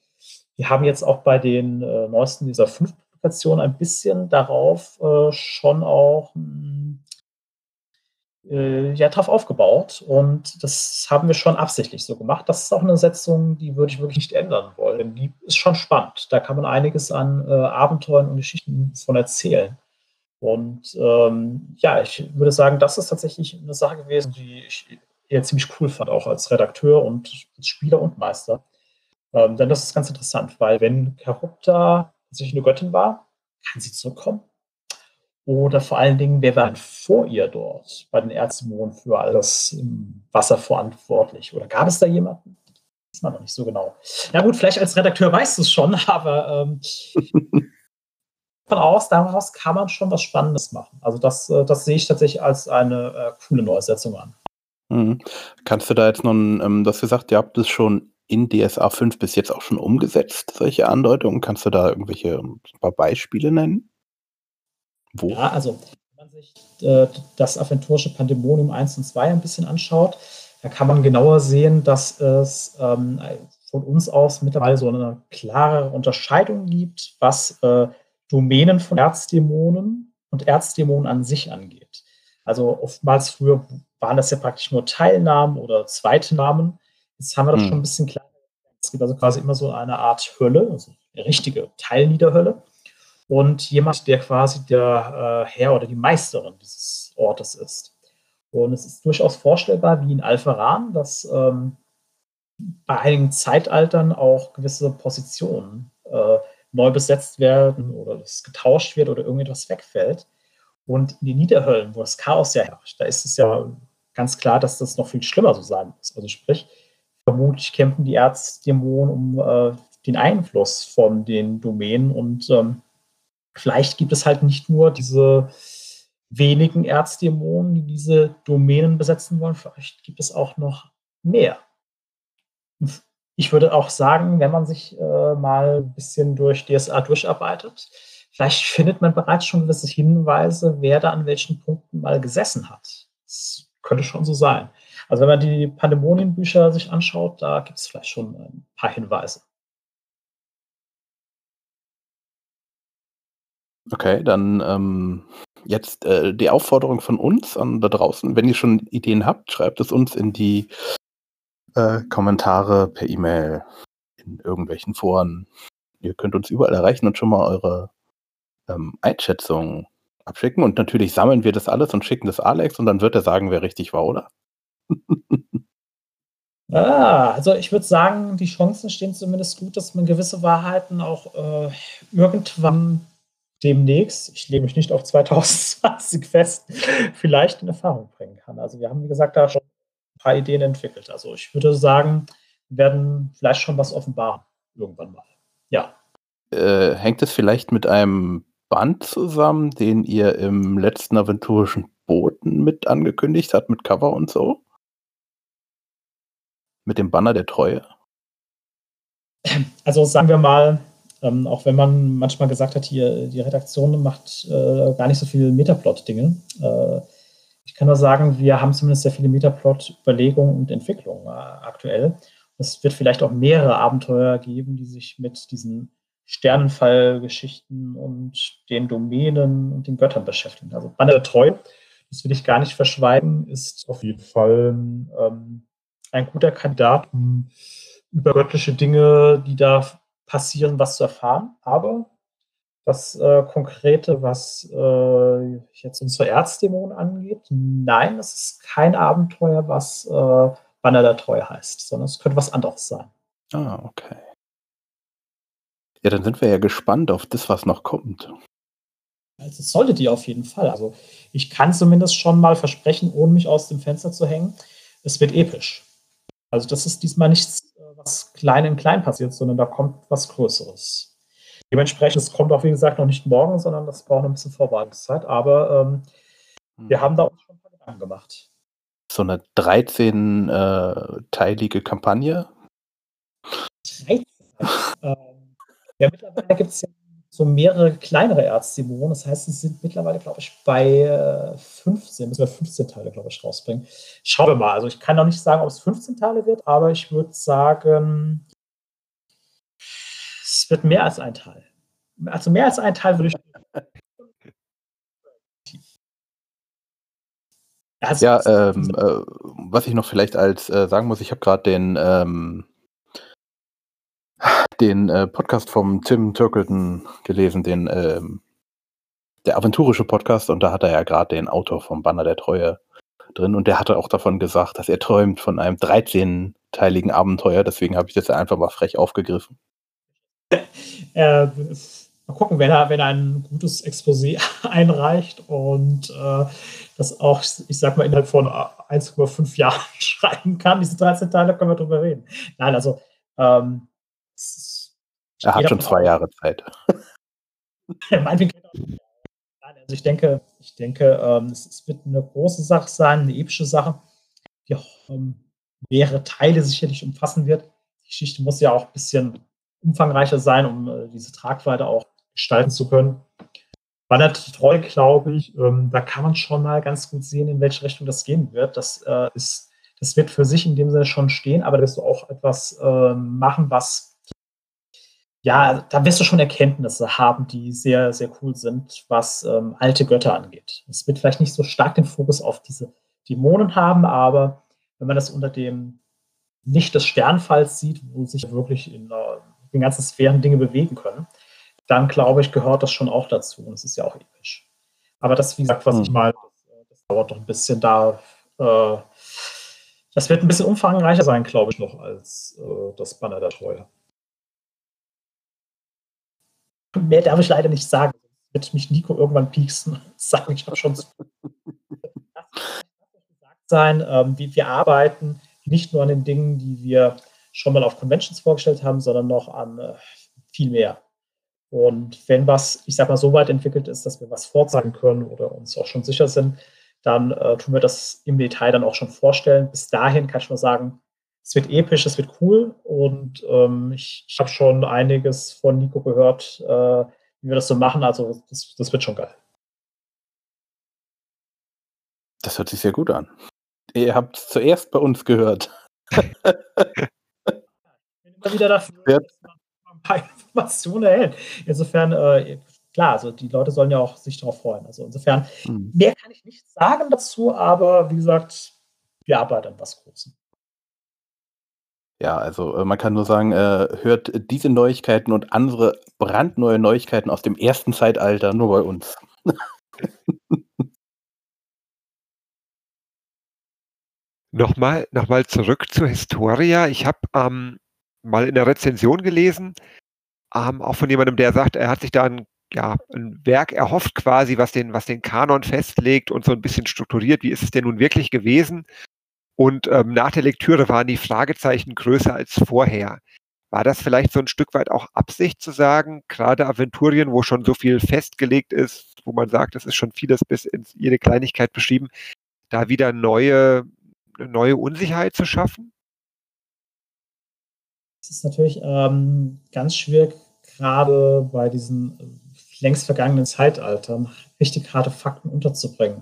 wir haben jetzt auch bei den äh, neuesten dieser fünf Publikationen ein bisschen darauf äh, schon auch hm, äh, ja, drauf aufgebaut. Und das haben wir schon absichtlich so gemacht. Das ist auch eine Setzung, die würde ich wirklich nicht ändern wollen. Die ist schon spannend. Da kann man einiges an äh, Abenteuern und Geschichten von erzählen. Und ähm, ja, ich würde sagen, das ist tatsächlich eine Sache gewesen, die ich eher ziemlich cool fand, auch als Redakteur und als Spieler und Meister. Ähm, denn das ist ganz interessant, weil wenn Charybda tatsächlich eine Göttin war, kann sie zurückkommen. Oder vor allen Dingen, wer war denn vor ihr dort bei den Erzdämonen für alles im Wasser verantwortlich? Oder gab es da jemanden? Das ist man noch nicht so genau. Ja gut, vielleicht als Redakteur weißt du es schon, aber ähm, von aus, daraus kann man schon was Spannendes machen. Also das, äh, das sehe ich tatsächlich als eine äh, coole Neusetzung an. Mhm. Kannst du da jetzt noch, ähm, du hast gesagt, ihr habt es schon in DSA 5 bis jetzt auch schon umgesetzt, solche Andeutungen? Kannst du da irgendwelche ein paar Beispiele nennen? Wo? Ja, also wenn man sich äh, das aventurische Pandemonium 1 und 2 ein bisschen anschaut, da kann man genauer sehen, dass es ähm, von uns aus mittlerweile so eine klare Unterscheidung gibt, was äh, Domänen von Erzdämonen und Erzdämonen an sich angeht. Also oftmals früher waren das ja praktisch nur Teilnamen oder zweite Namen. Jetzt haben wir das hm. schon ein bisschen kleiner. Es gibt also quasi immer so eine Art Hölle, also eine richtige Teilniederhölle. Und jemand, der quasi der äh, Herr oder die Meisterin dieses Ortes ist. Und es ist durchaus vorstellbar, wie in Alpharan, dass ähm, bei einigen Zeitaltern auch gewisse Positionen äh, neu besetzt werden oder es getauscht wird oder irgendetwas wegfällt. Und in den Niederhöllen, wo das Chaos ja herrscht, da ist es ja ganz klar, dass das noch viel schlimmer so sein muss. Also sprich, vermutlich kämpfen die Erzdämonen um äh, den Einfluss von den Domänen und ähm, vielleicht gibt es halt nicht nur diese wenigen Erzdämonen, die diese Domänen besetzen wollen, vielleicht gibt es auch noch mehr ich würde auch sagen, wenn man sich äh, mal ein bisschen durch DSA durcharbeitet, vielleicht findet man bereits schon gewisse Hinweise, wer da an welchen Punkten mal gesessen hat. Das könnte schon so sein. Also wenn man die Pandemonienbücher sich anschaut, da gibt es vielleicht schon ein paar Hinweise. Okay, dann ähm, jetzt äh, die Aufforderung von uns an da draußen. Wenn ihr schon Ideen habt, schreibt es uns in die äh, Kommentare per E-Mail, in irgendwelchen Foren. Ihr könnt uns überall erreichen und schon mal eure ähm, Einschätzung abschicken. Und natürlich sammeln wir das alles und schicken das Alex und dann wird er sagen, wer richtig war, oder? ah, also ich würde sagen, die Chancen stehen zumindest gut, dass man gewisse Wahrheiten auch äh, irgendwann demnächst, ich lege mich nicht auf 2020 fest, vielleicht in Erfahrung bringen kann. Also wir haben, wie gesagt, da schon paar Ideen entwickelt. Also ich würde sagen, werden vielleicht schon was offenbaren irgendwann mal. Ja. Äh, hängt es vielleicht mit einem Band zusammen, den ihr im letzten aventurischen Boten mit angekündigt habt, mit Cover und so? Mit dem Banner der Treue? Also sagen wir mal, ähm, auch wenn man manchmal gesagt hat, hier die Redaktion macht äh, gar nicht so viel Metaplot-Dinge, äh, ich kann nur sagen, wir haben zumindest sehr viele Metaplot-Überlegungen und Entwicklungen äh, aktuell. Es wird vielleicht auch mehrere Abenteuer geben, die sich mit diesen Sternenfallgeschichten und den Domänen und den Göttern beschäftigen. Also Banner der Treue, das will ich gar nicht verschweigen, ist auf jeden Fall ähm, ein guter Kandidat, um über göttliche Dinge, die da passieren, was zu erfahren. Aber das äh, Konkrete, was äh, jetzt unsere Erzdämonen angeht, nein, es ist kein Abenteuer, was äh, Banner der Treue heißt, sondern es könnte was anderes sein. Ah, okay. Ja, dann sind wir ja gespannt auf das, was noch kommt. Also solltet ihr auf jeden Fall. Also ich kann zumindest schon mal versprechen, ohne mich aus dem Fenster zu hängen, es wird episch. Also das ist diesmal nichts, äh, was klein in klein passiert, sondern da kommt was Größeres. Dementsprechend, es kommt auch, wie gesagt, noch nicht morgen, sondern das braucht noch ein bisschen Vorbereitungszeit. Aber ähm, wir hm. haben da auch schon ein paar Gedanken gemacht. So eine 13-teilige äh, Kampagne? 13? ähm, ja, mittlerweile gibt es ja so mehrere kleinere Erzdämonen. Das heißt, es sind mittlerweile, glaube ich, bei äh, 15, müssen wir 15 Teile, glaube ich, rausbringen. Schauen wir mal. Also ich kann noch nicht sagen, ob es 15 Teile wird, aber ich würde sagen, es wird mehr als ein Teil. Also mehr als ein Teil würde ich. Also, ja, ähm, äh, was ich noch vielleicht als äh, sagen muss, ich habe gerade den, ähm, den äh, Podcast vom Tim Turkleton gelesen, den ähm, der aventurische Podcast, und da hat er ja gerade den Autor vom Banner der Treue drin und der hatte auch davon gesagt, dass er träumt von einem 13-teiligen Abenteuer, deswegen habe ich das einfach mal frech aufgegriffen. Äh, mal gucken, wenn er, wenn er ein gutes Exposé einreicht und äh, das auch, ich sag mal, innerhalb von 1,5 Jahren schreiben kann, diese 13 Teile, können wir drüber reden. Nein, also ähm, er hat schon zwei Jahre Zeit. also ich denke, ich denke, ähm, es, es, wird eine große Sache sein, eine epische Sache, die auch ähm, mehrere Teile sicherlich umfassen wird. Die Geschichte muss ja auch ein bisschen umfangreicher sein, um äh, diese Tragweite auch gestalten zu können. Banner treu, glaube ich, ähm, da kann man schon mal ganz gut sehen, in welche Richtung das gehen wird. Das äh, ist, das wird für sich in dem Sinne schon stehen, aber da wirst du auch etwas äh, machen, was ja, da wirst du schon Erkenntnisse haben, die sehr, sehr cool sind, was ähm, alte Götter angeht. Es wird vielleicht nicht so stark den Fokus auf diese Dämonen haben, aber wenn man das unter dem Licht des Sternfalls sieht, wo sich wirklich in äh, den ganzen Sphären Dinge bewegen können, dann glaube ich, gehört das schon auch dazu. Und es ist ja auch episch. Aber das, wie gesagt, was mhm. ich mal, das, dauert doch ein bisschen da. Äh, das wird ein bisschen umfangreicher sein, glaube ich, noch als äh, das Banner der Treue. Mehr darf ich leider nicht sagen. Wird mich Nico irgendwann pieksen. Sagen ich habe schon zu sein. Ähm, wir, wir arbeiten nicht nur an den Dingen, die wir schon mal auf Conventions vorgestellt haben, sondern noch an äh, viel mehr. Und wenn was, ich sag mal, so weit entwickelt ist, dass wir was vorzeigen können oder uns auch schon sicher sind, dann äh, tun wir das im Detail dann auch schon vorstellen. Bis dahin kann ich nur sagen, es wird episch, es wird cool und ähm, ich, ich habe schon einiges von Nico gehört, äh, wie wir das so machen. Also das, das wird schon geil. Das hört sich sehr gut an. Ihr habt es zuerst bei uns gehört. immer wieder dafür, dass man ein paar Informationen erhält. Insofern, äh, klar, also die Leute sollen ja auch sich darauf freuen. Also insofern, hm. mehr kann ich nicht sagen dazu, aber wie gesagt, wir arbeiten an was Großem. Ja, also äh, man kann nur sagen, äh, hört diese Neuigkeiten und andere brandneue Neuigkeiten aus dem ersten Zeitalter nur bei uns. Nochmal, nochmal zurück zur Historia. Ich habe ähm, mal in der Rezension gelesen, ähm, auch von jemandem, der sagt, er hat sich da ein, ja, ein Werk erhofft quasi, was den, was den Kanon festlegt und so ein bisschen strukturiert. Wie ist es denn nun wirklich gewesen? Und ähm, nach der Lektüre waren die Fragezeichen größer als vorher. War das vielleicht so ein Stück weit auch Absicht zu sagen, gerade Aventurien, wo schon so viel festgelegt ist, wo man sagt, es ist schon vieles bis in jede Kleinigkeit beschrieben, da wieder neue, neue Unsicherheit zu schaffen? Es ist natürlich ähm, ganz schwierig, gerade bei diesen äh, längst vergangenen Zeitaltern richtig harte Fakten unterzubringen.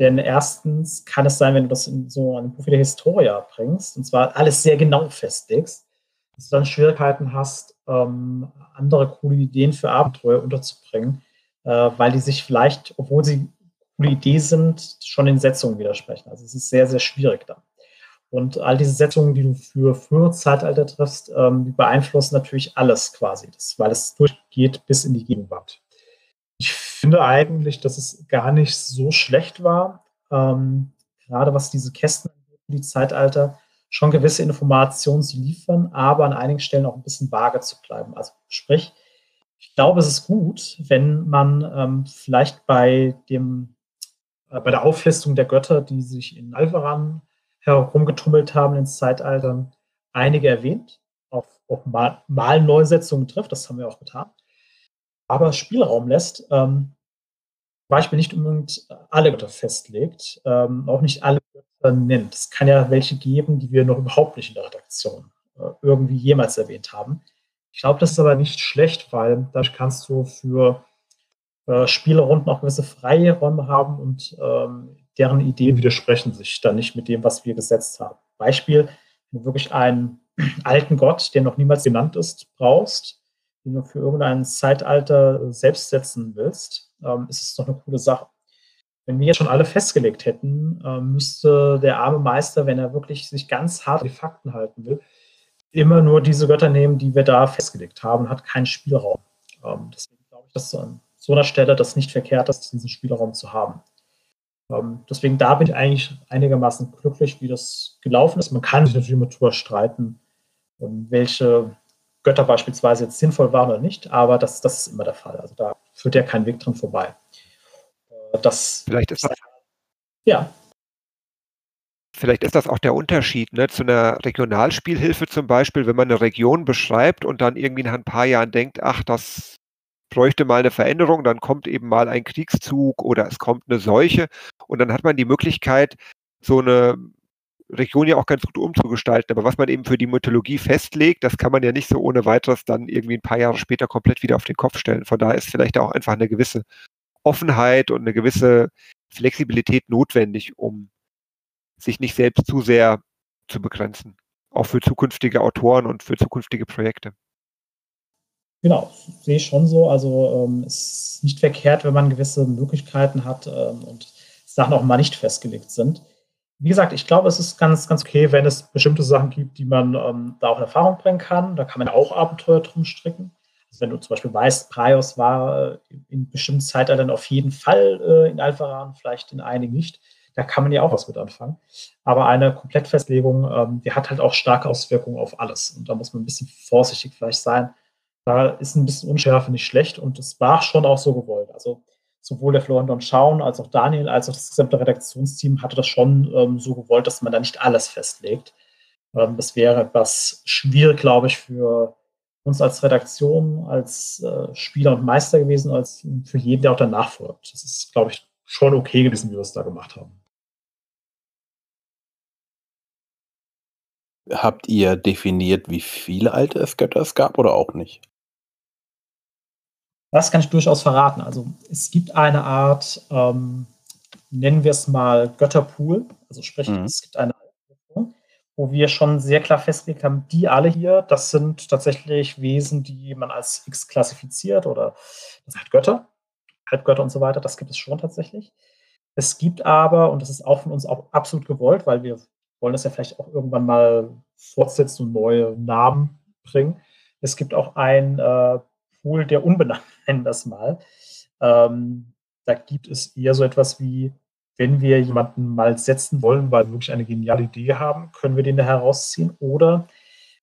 Denn erstens kann es sein, wenn du das in so ein Profil der Historia bringst, und zwar alles sehr genau festlegst, dass du dann Schwierigkeiten hast, ähm, andere coole Ideen für Abenteuer unterzubringen, äh, weil die sich vielleicht, obwohl sie coole Ideen sind, schon in Setzungen widersprechen. Also es ist sehr, sehr schwierig dann. Und all diese Setzungen, die du für frühere Zeitalter triffst, ähm, beeinflussen natürlich alles quasi, das, weil es durchgeht bis in die Gegenwart. Ich finde eigentlich, dass es gar nicht so schlecht war, ähm, gerade was diese Kästen die Zeitalter, schon gewisse Informationen zu liefern, aber an einigen Stellen auch ein bisschen vage zu bleiben. Also sprich, ich glaube, es ist gut, wenn man ähm, vielleicht bei dem äh, bei der Auflistung der Götter, die sich in Alvaran herumgetummelt haben in Zeitaltern, einige erwähnt, auf, auf Mal, Mal Neusetzungen trifft, das haben wir auch getan aber Spielraum lässt, ähm, Beispiel nicht unbedingt alle Götter festlegt, ähm, auch nicht alle Götter nennt. Es kann ja welche geben, die wir noch überhaupt nicht in der Redaktion äh, irgendwie jemals erwähnt haben. Ich glaube, das ist aber nicht schlecht, weil dadurch kannst du für äh, Spielerunden auch gewisse freie Räume haben und ähm, deren Ideen widersprechen sich dann nicht mit dem, was wir gesetzt haben. Beispiel, wenn du wirklich einen alten Gott, der noch niemals genannt ist, brauchst, den du für irgendein Zeitalter selbst setzen willst, ähm, ist es doch eine coole Sache. Wenn wir jetzt schon alle festgelegt hätten, ähm, müsste der arme Meister, wenn er wirklich sich ganz hart die Fakten halten will, immer nur diese Götter nehmen, die wir da festgelegt haben, hat keinen Spielraum. Ähm, deswegen glaube ich, dass an so einer Stelle das nicht verkehrt ist, diesen Spielraum zu haben. Ähm, deswegen da bin ich eigentlich einigermaßen glücklich, wie das gelaufen ist. Man kann sich natürlich immer drüber streiten, ähm, welche Götter beispielsweise jetzt sinnvoll waren oder nicht, aber das, das ist immer der Fall. Also da führt ja kein Weg dran vorbei. Äh, das, Vielleicht ist das. Ja. Vielleicht ist das auch der Unterschied ne, zu einer Regionalspielhilfe zum Beispiel, wenn man eine Region beschreibt und dann irgendwie nach ein paar Jahren denkt, ach, das bräuchte mal eine Veränderung, dann kommt eben mal ein Kriegszug oder es kommt eine Seuche und dann hat man die Möglichkeit, so eine Region ja auch ganz gut umzugestalten. Aber was man eben für die Mythologie festlegt, das kann man ja nicht so ohne weiteres dann irgendwie ein paar Jahre später komplett wieder auf den Kopf stellen. Von daher ist vielleicht auch einfach eine gewisse Offenheit und eine gewisse Flexibilität notwendig, um sich nicht selbst zu sehr zu begrenzen. Auch für zukünftige Autoren und für zukünftige Projekte. Genau, sehe ich schon so. Also ähm, es ist nicht verkehrt, wenn man gewisse Möglichkeiten hat ähm, und Sachen auch mal nicht festgelegt sind. Wie gesagt, ich glaube, es ist ganz, ganz okay, wenn es bestimmte Sachen gibt, die man ähm, da auch in Erfahrung bringen kann. Da kann man auch Abenteuer drum stricken. Also wenn du zum Beispiel weißt, Praios war äh, in bestimmten Zeitaltern auf jeden Fall äh, in Alpharan, vielleicht in einigen nicht, da kann man ja auch was mit anfangen. Aber eine Komplettfestlegung, ähm, die hat halt auch starke Auswirkungen auf alles. Und da muss man ein bisschen vorsichtig vielleicht sein. Da ist ein bisschen Unschärfe nicht schlecht und es war schon auch so gewollt. Also sowohl der Florian Don Schauen als auch Daniel als auch das gesamte Redaktionsteam hatte das schon ähm, so gewollt, dass man da nicht alles festlegt. Ähm, das wäre etwas schwierig, glaube ich, für uns als Redaktion, als äh, Spieler und Meister gewesen, als für jeden, der auch danach folgt. Das ist, glaube ich, schon okay gewesen, wie wir es da gemacht haben. Habt ihr definiert, wie viele alte Götter es gab oder auch nicht? Das kann ich durchaus verraten. Also es gibt eine Art, ähm, nennen wir es mal Götterpool. Also sprich, mhm. es gibt eine wo wir schon sehr klar festgelegt haben, die alle hier, das sind tatsächlich Wesen, die man als X klassifiziert oder das sind halt Götter, Halbgötter und so weiter. Das gibt es schon tatsächlich. Es gibt aber, und das ist auch von uns auch absolut gewollt, weil wir wollen das ja vielleicht auch irgendwann mal fortsetzen und neue Namen bringen. Es gibt auch ein äh, Pool der Unbenannten, nennen wir es mal. Ähm, da gibt es eher so etwas wie, wenn wir jemanden mal setzen wollen, weil wir wirklich eine geniale Idee haben, können wir den da herausziehen. Oder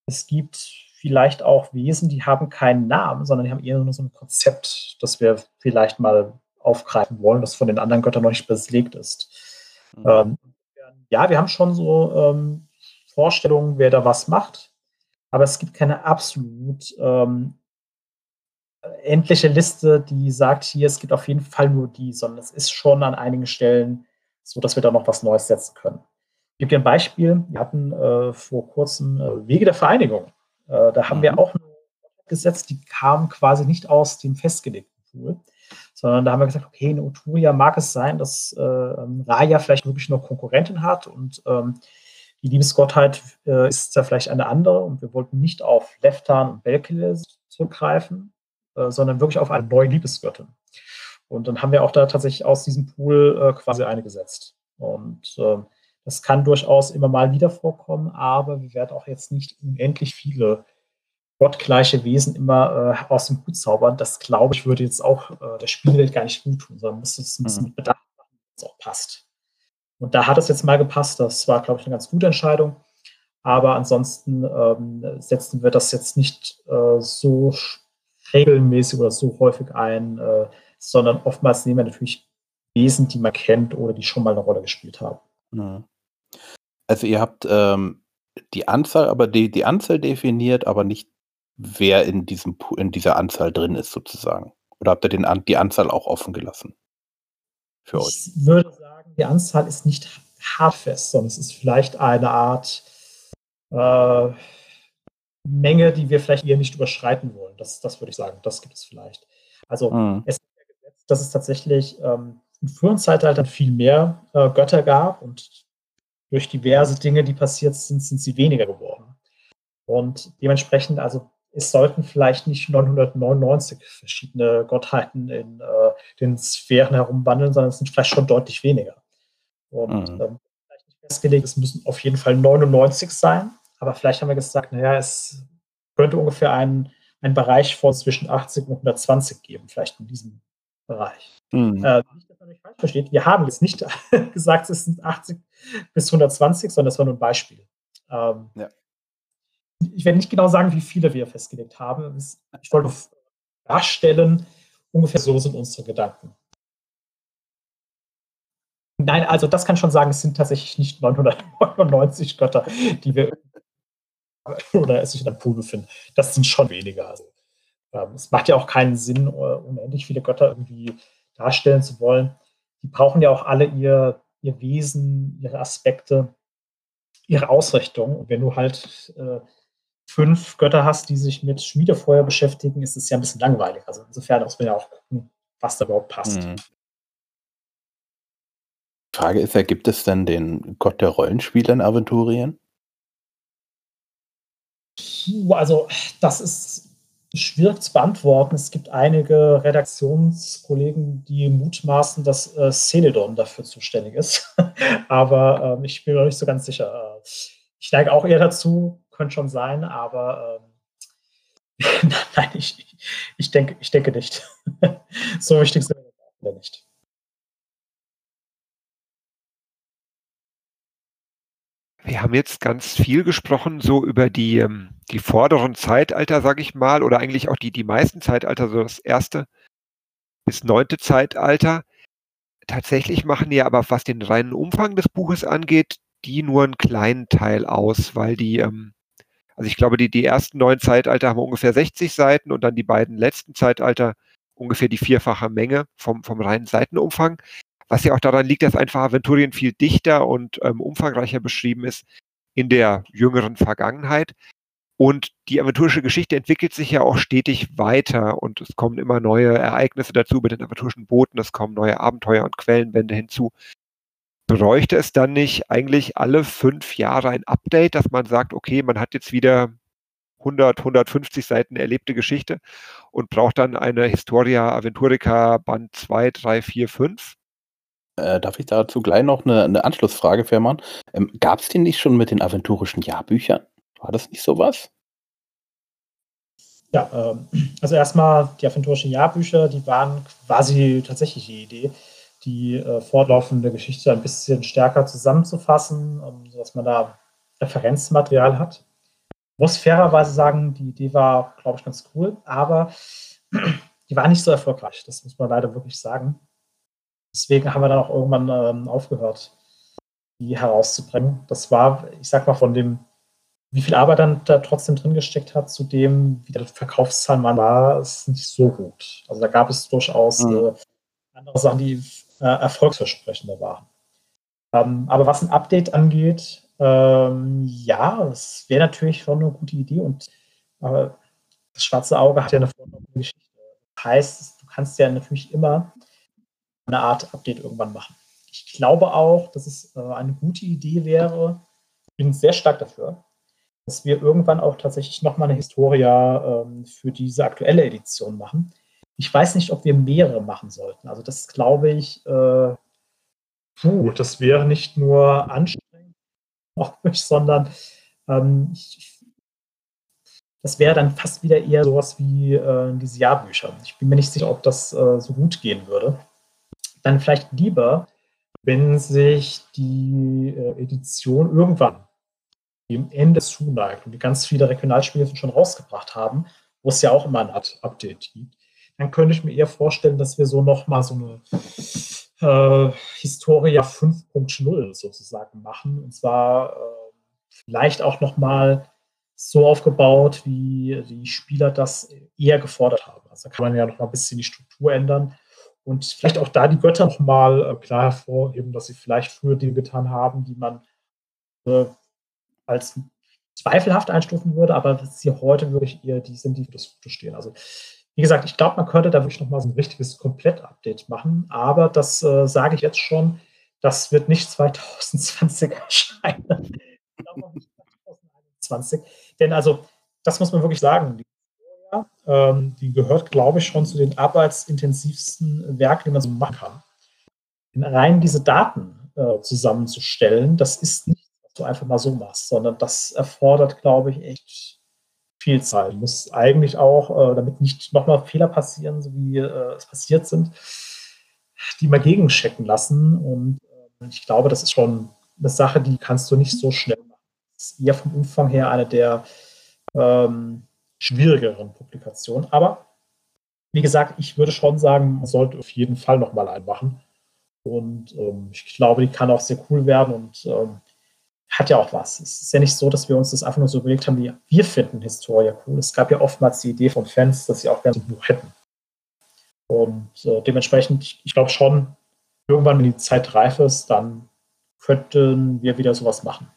es gibt vielleicht auch Wesen, die haben keinen Namen, sondern die haben eher nur so ein Konzept, das wir vielleicht mal aufgreifen wollen, das von den anderen Göttern noch nicht belegt ist. Mhm. Ähm, ja, wir haben schon so ähm, Vorstellungen, wer da was macht, aber es gibt keine absolut ähm, endliche Liste, die sagt, hier, es gibt auf jeden Fall nur die, sondern es ist schon an einigen Stellen so, dass wir da noch was Neues setzen können. Ich gebe dir ein Beispiel. Wir hatten äh, vor kurzem äh, Wege der Vereinigung. Äh, da haben mhm. wir auch eine gesetzt, die kam quasi nicht aus dem festgelegten Pool, sondern da haben wir gesagt, okay, in Uturia mag es sein, dass äh, ähm, Raya vielleicht wirklich noch Konkurrentin hat und ähm, die Liebesgottheit äh, ist ja vielleicht eine andere und wir wollten nicht auf Leftan und Belkele zurückgreifen, äh, sondern wirklich auf eine neue Liebesgöttin. Und dann haben wir auch da tatsächlich aus diesem Pool äh, quasi eine gesetzt. Und ähm, das kann durchaus immer mal wieder vorkommen, aber wir werden auch jetzt nicht unendlich viele gottgleiche Wesen immer äh, aus dem Hut zaubern. Das, glaube ich, würde jetzt auch äh, der Spielwelt gar nicht gut tun, sondern müsste es ein bisschen mhm. mit Bedacht machen, dass es auch passt. Und da hat es jetzt mal gepasst. Das war, glaube ich, eine ganz gute Entscheidung. Aber ansonsten ähm, setzen wir das jetzt nicht äh, so regelmäßig oder so häufig ein, äh, sondern oftmals nehmen wir natürlich Wesen, die man kennt oder die schon mal eine Rolle gespielt haben. Also ihr habt ähm, die Anzahl, aber die, die Anzahl definiert, aber nicht wer in, diesem, in dieser Anzahl drin ist, sozusagen. Oder habt ihr den, die Anzahl auch offen gelassen? Für ich euch? Ich würde sagen, die Anzahl ist nicht hartfest, sondern es ist vielleicht eine Art äh, Menge, die wir vielleicht eher nicht überschreiten wollen. Das, das würde ich sagen. Das gibt es vielleicht. Also mhm. es ist ja gesetzt, dass es tatsächlich ähm, in früheren Zeitaltern viel mehr äh, Götter gab und durch diverse Dinge, die passiert sind, sind sie weniger geworden. Und dementsprechend, also es sollten vielleicht nicht 999 verschiedene Gottheiten in äh, den Sphären herumwandeln, sondern es sind vielleicht schon deutlich weniger. Und mhm. ähm, vielleicht nicht festgelegt, es müssen auf jeden Fall 99 sein, aber vielleicht haben wir gesagt, naja, es könnte ungefähr einen, einen Bereich von zwischen 80 und 120 geben, vielleicht in diesem Bereich. Mhm. Äh, nicht, dass man mich falsch versteht, wir haben jetzt nicht gesagt, es sind 80 bis 120, sondern das war nur ein Beispiel. Ähm, ja ich werde nicht genau sagen, wie viele wir festgelegt haben. Ich wollte darstellen, ungefähr so sind unsere Gedanken. Nein, also das kann schon sagen, es sind tatsächlich nicht 999 Götter, die wir oder sich in einem Pool befinden. Das sind schon weniger. Also, ähm, es macht ja auch keinen Sinn, äh, unendlich viele Götter irgendwie darstellen zu wollen. Die brauchen ja auch alle ihr, ihr Wesen, ihre Aspekte, ihre Ausrichtung. Und wenn du halt äh, fünf Götter hast, die sich mit Schmiedefeuer beschäftigen, ist es ja ein bisschen langweilig. Also insofern muss man ja auch gucken, was da überhaupt passt. Mhm. Frage ist ja, gibt es denn den Gott der Rollenspiele in Aventurien? Also, das ist schwierig zu beantworten. Es gibt einige Redaktionskollegen, die mutmaßen, dass äh, Celedon dafür zuständig ist. aber ähm, ich bin mir nicht so ganz sicher. Ich neige auch eher dazu, könnte schon sein, aber ähm, nein, ich, ich, denke, ich denke nicht. so wichtig sind wir nicht. Wir haben jetzt ganz viel gesprochen, so über die, ähm, die vorderen Zeitalter, sage ich mal, oder eigentlich auch die, die meisten Zeitalter, so das erste bis neunte Zeitalter. Tatsächlich machen die aber, was den reinen Umfang des Buches angeht, die nur einen kleinen Teil aus, weil die, ähm, also ich glaube, die, die ersten neun Zeitalter haben ungefähr 60 Seiten und dann die beiden letzten Zeitalter ungefähr die vierfache Menge vom, vom reinen Seitenumfang. Was ja auch daran liegt, dass einfach Aventurien viel dichter und ähm, umfangreicher beschrieben ist in der jüngeren Vergangenheit. Und die aventurische Geschichte entwickelt sich ja auch stetig weiter und es kommen immer neue Ereignisse dazu über den aventurischen Booten, es kommen neue Abenteuer und Quellenbände hinzu. Bräuchte es dann nicht eigentlich alle fünf Jahre ein Update, dass man sagt, okay, man hat jetzt wieder 100, 150 Seiten erlebte Geschichte und braucht dann eine Historia Aventurica Band 2, 3, 4, 5? Äh, darf ich dazu gleich noch eine, eine Anschlussfrage, Fährmann? Ähm, Gab es den nicht schon mit den aventurischen Jahrbüchern? War das nicht sowas? Ja, ähm, also erstmal die aventurischen Jahrbücher, die waren quasi tatsächlich die Idee, die äh, fortlaufende Geschichte ein bisschen stärker zusammenzufassen, um, sodass man da Referenzmaterial hat. Ich muss fairerweise sagen, die Idee war, glaube ich, ganz cool, aber die war nicht so erfolgreich. Das muss man leider wirklich sagen. Deswegen haben wir dann auch irgendwann ähm, aufgehört, die herauszubringen. Das war, ich sag mal, von dem, wie viel Arbeit dann da trotzdem drin gesteckt hat, zu dem, wie der Verkaufszahl mal war, ist nicht so gut. Also da gab es durchaus mhm. äh, andere Sachen, die äh, erfolgsversprechender waren. Ähm, aber was ein Update angeht, ähm, ja, das wäre natürlich schon eine gute Idee und äh, das schwarze Auge hat ja eine Geschichte. Das heißt, du kannst ja natürlich immer eine Art Update irgendwann machen. Ich glaube auch, dass es äh, eine gute Idee wäre, ich bin sehr stark dafür, dass wir irgendwann auch tatsächlich nochmal eine Historia ähm, für diese aktuelle Edition machen. Ich weiß nicht, ob wir mehrere machen sollten. Also das glaube ich, äh, puh, das wäre nicht nur anstrengend, sondern ähm, ich, das wäre dann fast wieder eher sowas wie äh, diese Jahrbücher. Ich bin mir nicht sicher, ob das äh, so gut gehen würde dann vielleicht lieber, wenn sich die äh, Edition irgendwann dem Ende zuneigt und die ganz viele Regionalspiele schon rausgebracht haben, wo es ja auch immer ein Update gibt, dann könnte ich mir eher vorstellen, dass wir so nochmal so eine äh, Historia 5.0 sozusagen machen. Und zwar äh, vielleicht auch nochmal so aufgebaut, wie die Spieler das eher gefordert haben. Also da kann man ja noch mal ein bisschen die Struktur ändern. Und vielleicht auch da die Götter nochmal äh, klar hervorheben, dass sie vielleicht früher Dinge getan haben, die man äh, als zweifelhaft einstufen würde, aber dass sie heute wirklich eher die sind, die für das Gute stehen. Also wie gesagt, ich glaube, man könnte da wirklich nochmal so ein richtiges Komplett-Update machen, aber das äh, sage ich jetzt schon, das wird nicht 2020 erscheinen. ich glaube auch nicht 2021. Denn also, das muss man wirklich sagen, die ähm, die gehört, glaube ich, schon zu den arbeitsintensivsten Werken, die man so machen kann. In rein diese Daten äh, zusammenzustellen, das ist nicht, was du einfach mal so machst, sondern das erfordert, glaube ich, echt viel Zeit. Muss eigentlich auch, äh, damit nicht nochmal Fehler passieren, so wie äh, es passiert sind, die mal gegenchecken lassen. Und äh, ich glaube, das ist schon eine Sache, die kannst du nicht so schnell machen. Das ist eher vom Umfang her eine der ähm, schwierigeren Publikationen. Aber wie gesagt, ich würde schon sagen, man sollte auf jeden Fall nochmal einen machen. Und ähm, ich glaube, die kann auch sehr cool werden und ähm, hat ja auch was. Es ist ja nicht so, dass wir uns das einfach nur so überlegt haben, wie wir finden Historia cool. Es gab ja oftmals die Idee von Fans, dass sie auch gerne so ein Buch hätten. Und äh, dementsprechend, ich, ich glaube schon, irgendwann, wenn die Zeit reif ist, dann könnten wir wieder sowas machen.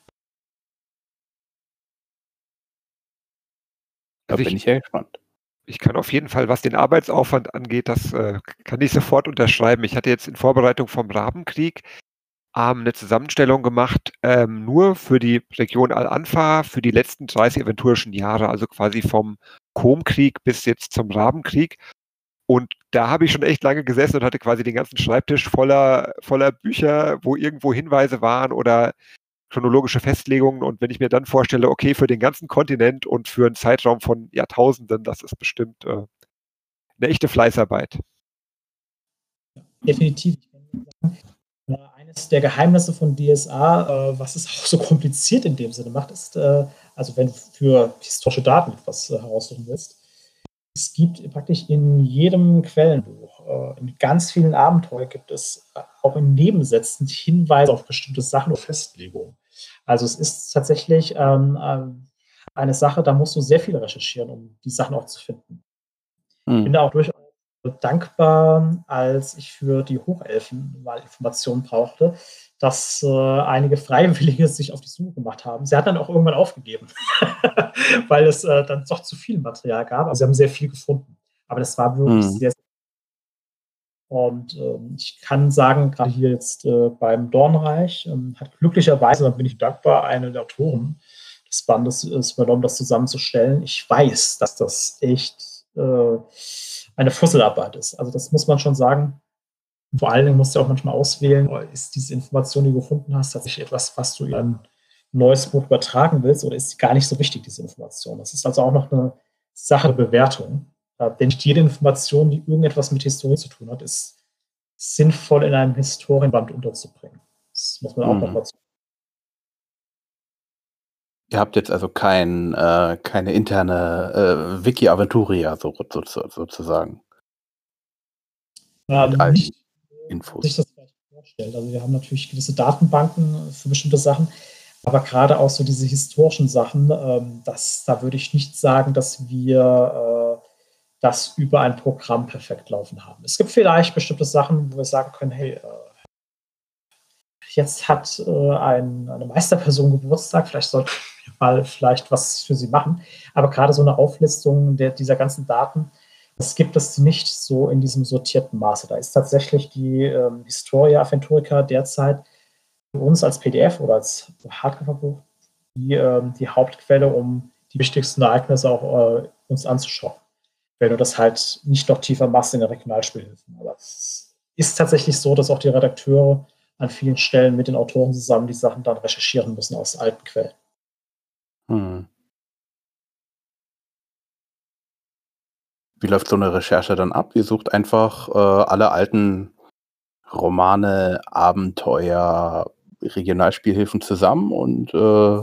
Da also bin ich ja gespannt. Ich kann auf jeden Fall, was den Arbeitsaufwand angeht, das äh, kann ich sofort unterschreiben. Ich hatte jetzt in Vorbereitung vom Rabenkrieg ähm, eine Zusammenstellung gemacht, ähm, nur für die Region Al-Anfa für die letzten 30 aventurischen Jahre, also quasi vom Komkrieg bis jetzt zum Rabenkrieg. Und da habe ich schon echt lange gesessen und hatte quasi den ganzen Schreibtisch voller, voller Bücher, wo irgendwo Hinweise waren oder chronologische Festlegungen. Und wenn ich mir dann vorstelle, okay, für den ganzen Kontinent und für einen Zeitraum von Jahrtausenden, das ist bestimmt äh, eine echte Fleißarbeit. Definitiv. Äh, eines der Geheimnisse von DSA, äh, was es auch so kompliziert in dem Sinne macht, ist, äh, also wenn du für historische Daten etwas heraussuchen willst, es gibt praktisch in jedem Quellenbuch, in ganz vielen Abenteuern gibt es auch in Nebensätzen Hinweise auf bestimmte Sachen oder Festlegungen. Also es ist tatsächlich ähm, ähm, eine Sache, da musst du sehr viel recherchieren, um die Sachen auch zu finden. Mhm. Ich bin da auch durchaus dankbar, als ich für die Hochelfen mal Informationen brauchte, dass äh, einige Freiwillige sich auf die Suche gemacht haben. Sie hat dann auch irgendwann aufgegeben, weil es äh, dann doch zu viel Material gab. Also sie haben sehr viel gefunden. Aber das war wirklich mhm. sehr, sehr und ähm, ich kann sagen, gerade hier jetzt äh, beim Dornreich ähm, hat glücklicherweise, dann bin ich dankbar, eine der Autoren des Bandes ist übernommen, das zusammenzustellen. Ich weiß, dass das echt äh, eine Fusselarbeit ist. Also das muss man schon sagen. Vor allen Dingen musst du auch manchmal auswählen, ist diese Information, die du gefunden hast, tatsächlich etwas, was du in ein neues Buch übertragen willst, oder ist gar nicht so wichtig, diese Information? Das ist also auch noch eine Sache der Bewertung. Äh, denn nicht jede Information, die irgendetwas mit Historie zu tun hat, ist sinnvoll in einem Historienband unterzubringen. Das muss man auch mhm. noch dazu Ihr habt jetzt also kein, äh, keine interne äh, Wiki-Aventuria so, so, sozusagen. Ähm, nicht, Infos. Sich das vorstellt. Also wir haben natürlich gewisse Datenbanken für bestimmte Sachen, aber gerade auch so diese historischen Sachen, ähm, das, da würde ich nicht sagen, dass wir äh, das über ein Programm perfekt laufen haben. Es gibt vielleicht bestimmte Sachen, wo wir sagen können, hey, äh, jetzt hat äh, ein, eine Meisterperson Geburtstag, vielleicht sollten wir mal vielleicht was für sie machen. Aber gerade so eine Auflistung der, dieser ganzen Daten, das gibt es nicht so in diesem sortierten Maße. Da ist tatsächlich die ähm, Historia Aventurica derzeit für uns als PDF oder als Hardcover-Buch die, ähm, die Hauptquelle, um die wichtigsten Ereignisse auch äh, uns anzuschauen. Wenn du das halt nicht noch tiefer machst in den Regionalspielhilfen. Aber es ist tatsächlich so, dass auch die Redakteure an vielen Stellen mit den Autoren zusammen die Sachen dann recherchieren müssen aus alten Quellen. Hm. Wie läuft so eine Recherche dann ab? Ihr sucht einfach äh, alle alten Romane, Abenteuer, Regionalspielhilfen zusammen und äh,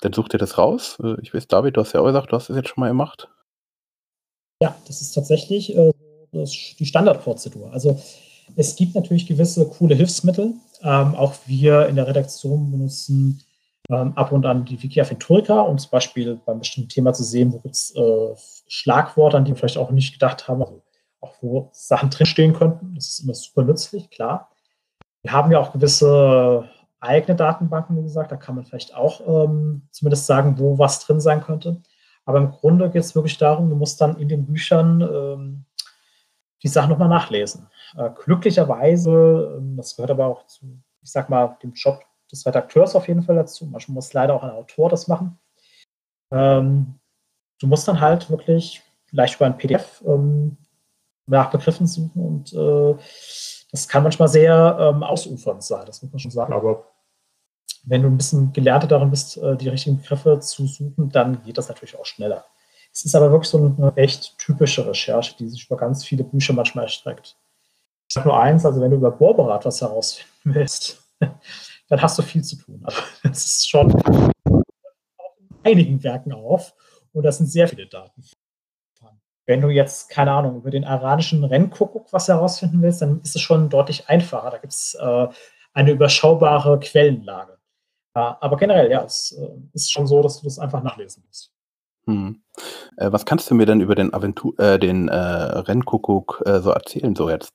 dann sucht ihr das raus. Äh, ich weiß, David, du hast ja auch gesagt, du hast das jetzt schon mal gemacht. Ja, das ist tatsächlich äh, das, die Standardprozedur. Also es gibt natürlich gewisse coole Hilfsmittel. Ähm, auch wir in der Redaktion benutzen ähm, ab und an die Wiki Aventurica, um zum Beispiel beim bestimmten Thema zu sehen, wo gibt es äh, Schlagworte, an die wir vielleicht auch nicht gedacht haben, also auch wo Sachen drinstehen könnten. Das ist immer super nützlich, klar. Wir haben ja auch gewisse eigene Datenbanken, wie gesagt, da kann man vielleicht auch ähm, zumindest sagen, wo was drin sein könnte. Aber im Grunde geht es wirklich darum, du musst dann in den Büchern ähm, die Sachen nochmal nachlesen. Äh, glücklicherweise, ähm, das gehört aber auch zu, ich sag mal, dem Job des Redakteurs auf jeden Fall dazu. Manchmal muss leider auch ein Autor das machen. Ähm, du musst dann halt wirklich vielleicht über ein PDF ähm, nach Begriffen suchen und äh, das kann manchmal sehr ähm, ausufernd sein, das muss man schon sagen. Aber wenn du ein bisschen gelernter darin bist, äh, die richtigen Begriffe zu suchen, dann geht das natürlich auch schneller. Es ist aber wirklich so eine echt typische Recherche, die sich über ganz viele Bücher manchmal erstreckt. Ich sage nur eins, also wenn du über Bohrberat was herausfinden willst, dann hast du viel zu tun. Also das ist schon einigen Werken auf und das sind sehr viele Daten. Wenn du jetzt, keine Ahnung, über den iranischen Rennkuckuck was herausfinden willst, dann ist es schon deutlich einfacher. Da gibt es äh, eine überschaubare Quellenlage. Äh, aber generell, ja, es äh, ist schon so, dass du das einfach nachlesen musst. Hm. Äh, was kannst du mir denn über den, Aventur äh, den äh, Rennkuckuck äh, so erzählen, so jetzt?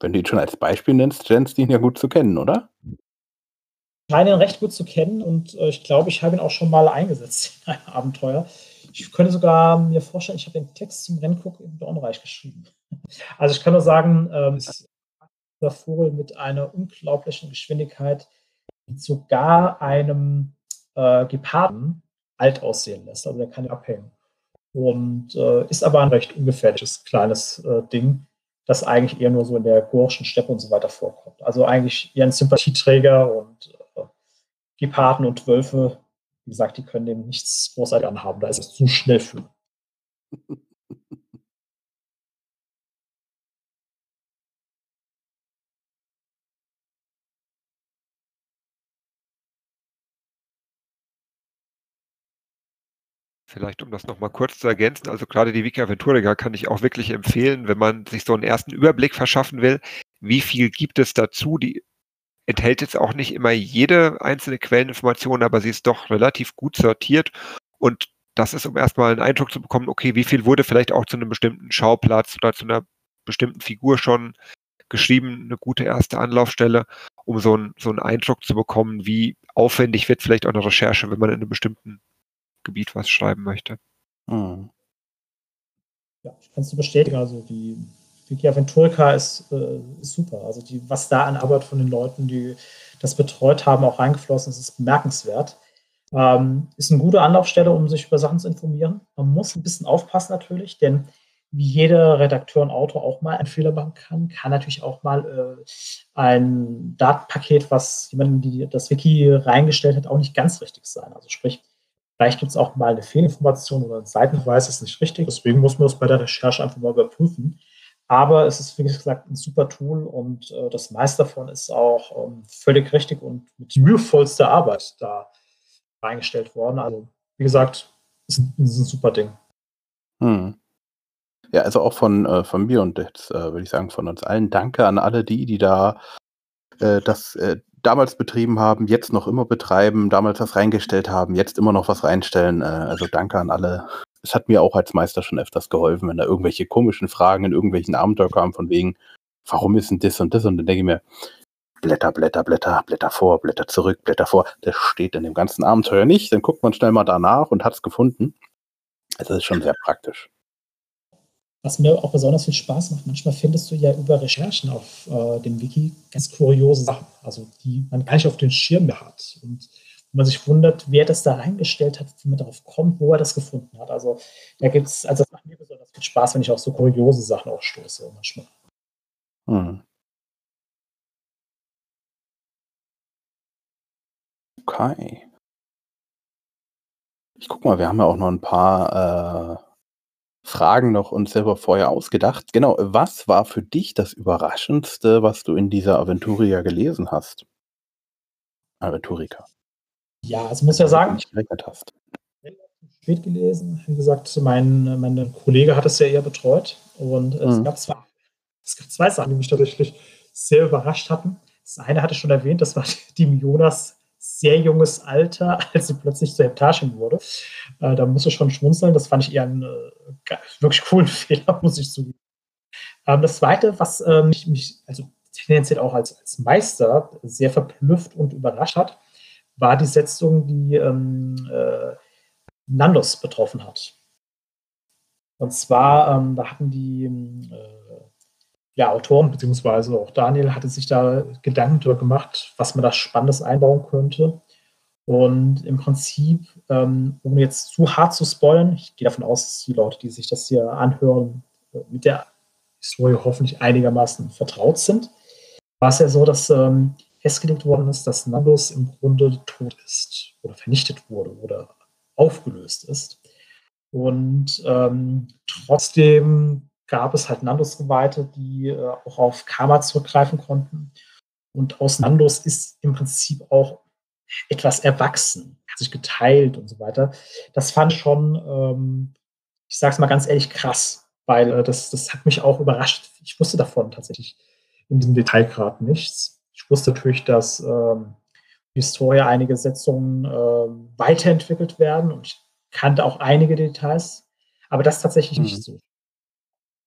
Wenn du ihn schon als Beispiel nennst, scheinst du ihn ja gut zu kennen, oder? Ich scheine ihn recht gut zu kennen und ich glaube, ich habe ihn auch schon mal eingesetzt in einem Abenteuer. Ich könnte sogar mir vorstellen, ich habe den Text zum Rennkuckuck in Dornreich geschrieben. Also ich kann nur sagen, ähm, der Vogel mit einer unglaublichen Geschwindigkeit sogar einem äh, Geparden alt aussehen lässt. Also der kann ja abhängen. Und äh, ist aber ein recht ungefährliches kleines äh, Ding, das eigentlich eher nur so in der Gorschen Steppe und so weiter vorkommt. Also eigentlich eher ein Sympathieträger und äh, Geparden und Wölfe, wie gesagt, die können dem nichts großartig anhaben. Da ist es zu schnell für. Vielleicht, um das nochmal kurz zu ergänzen, also gerade die Wiki Aventurica kann ich auch wirklich empfehlen, wenn man sich so einen ersten Überblick verschaffen will, wie viel gibt es dazu. Die enthält jetzt auch nicht immer jede einzelne Quelleninformation, aber sie ist doch relativ gut sortiert und das ist, um erstmal einen Eindruck zu bekommen, okay, wie viel wurde vielleicht auch zu einem bestimmten Schauplatz oder zu einer bestimmten Figur schon geschrieben, eine gute erste Anlaufstelle, um so einen, so einen Eindruck zu bekommen, wie aufwendig wird vielleicht auch eine Recherche, wenn man in einem bestimmten Gebiet was schreiben möchte. Mhm. Ja, ich kann es bestätigen. Also die Wiki Aventurica ist, äh, ist, super. Also die, was da an Arbeit von den Leuten, die das betreut haben, auch reingeflossen ist, ist bemerkenswert. Ähm, ist eine gute Anlaufstelle, um sich über Sachen zu informieren. Man muss ein bisschen aufpassen natürlich, denn wie jeder Redakteur und Autor auch mal einen Fehler machen kann, kann natürlich auch mal äh, ein Datenpaket, was jemand in das Wiki reingestellt hat, auch nicht ganz richtig sein. Also sprich, Vielleicht gibt es auch mal eine Fehlinformation oder ein Seitenverweis ist nicht richtig. Deswegen muss man das bei der Recherche einfach mal überprüfen. Aber es ist, wie gesagt, ein super Tool und äh, das meiste davon ist auch ähm, völlig richtig und mit mühevollster Arbeit da reingestellt worden. Also, wie gesagt, ist ist ein super Ding. Hm. Ja, also auch von, äh, von mir und jetzt äh, würde ich sagen von uns allen Danke an alle die, die da äh, das äh, damals betrieben haben, jetzt noch immer betreiben, damals was reingestellt haben, jetzt immer noch was reinstellen. Äh, also danke an alle. Es hat mir auch als Meister schon öfters geholfen, wenn da irgendwelche komischen Fragen in irgendwelchen Abenteuer kamen, von wegen, warum ist denn das und das? Und dann denke ich mir, Blätter, Blätter, Blätter, Blätter vor, Blätter zurück, Blätter vor. Das steht in dem ganzen Abenteuer nicht. Dann guckt man schnell mal danach und hat es gefunden. Also das ist schon sehr praktisch was mir auch besonders viel Spaß macht, manchmal findest du ja über Recherchen auf äh, dem Wiki ganz kuriose Sachen, also die man gar nicht auf den Schirm mehr hat. Und man sich wundert, wer das da reingestellt hat, wie man darauf kommt, wo er das gefunden hat. Also da gibt es, also das macht mir besonders viel Spaß, wenn ich auf so kuriose Sachen auch stoße manchmal. Hm. Okay. Ich guck mal, wir haben ja auch noch ein paar äh, Fragen noch uns selber vorher ausgedacht. Genau, was war für dich das Überraschendste, was du in dieser Aventuria gelesen hast? Aventurica. Ja, also muss ja sagen, ich gerechnet hast. Spät gelesen. Wie gesagt, mein, mein Kollege hat es ja eher betreut. Und es, mhm. gab zwei, es gab zwei Sachen, die mich tatsächlich sehr überrascht hatten. Das eine hatte ich schon erwähnt, das war die Jonas sehr junges Alter, als sie plötzlich zur Heptarchin wurde. Äh, da musste ich schon schmunzeln. Das fand ich eher einen äh, wirklich coolen Fehler, muss ich zugeben. Ähm, das Zweite, was äh, mich, mich, also tendenziell auch als, als Meister sehr verblüfft und überrascht hat, war die Setzung, die ähm, äh, Nandos betroffen hat. Und zwar, ähm, da hatten die äh, ja, Autoren, beziehungsweise auch Daniel hatte sich da Gedanken darüber gemacht, was man da Spannendes einbauen könnte. Und im Prinzip, ähm, ohne jetzt zu hart zu spoilern, ich gehe davon aus, dass die Leute, die sich das hier anhören, mit der Historie hoffentlich einigermaßen vertraut sind, war es ja so, dass ähm, festgelegt worden ist, dass Nandos im Grunde tot ist oder vernichtet wurde oder aufgelöst ist. Und ähm, trotzdem gab es halt Nandos-Geweihte, die äh, auch auf Karma zurückgreifen konnten. Und aus Nandos ist im Prinzip auch etwas erwachsen, hat sich geteilt und so weiter. Das fand ich schon, ähm, ich sage es mal ganz ehrlich, krass, weil äh, das, das hat mich auch überrascht. Ich wusste davon tatsächlich in diesem Detailgrad nichts. Ich wusste natürlich, dass ähm, Historia einige Setzungen äh, weiterentwickelt werden und ich kannte auch einige Details, aber das tatsächlich mhm. nicht so.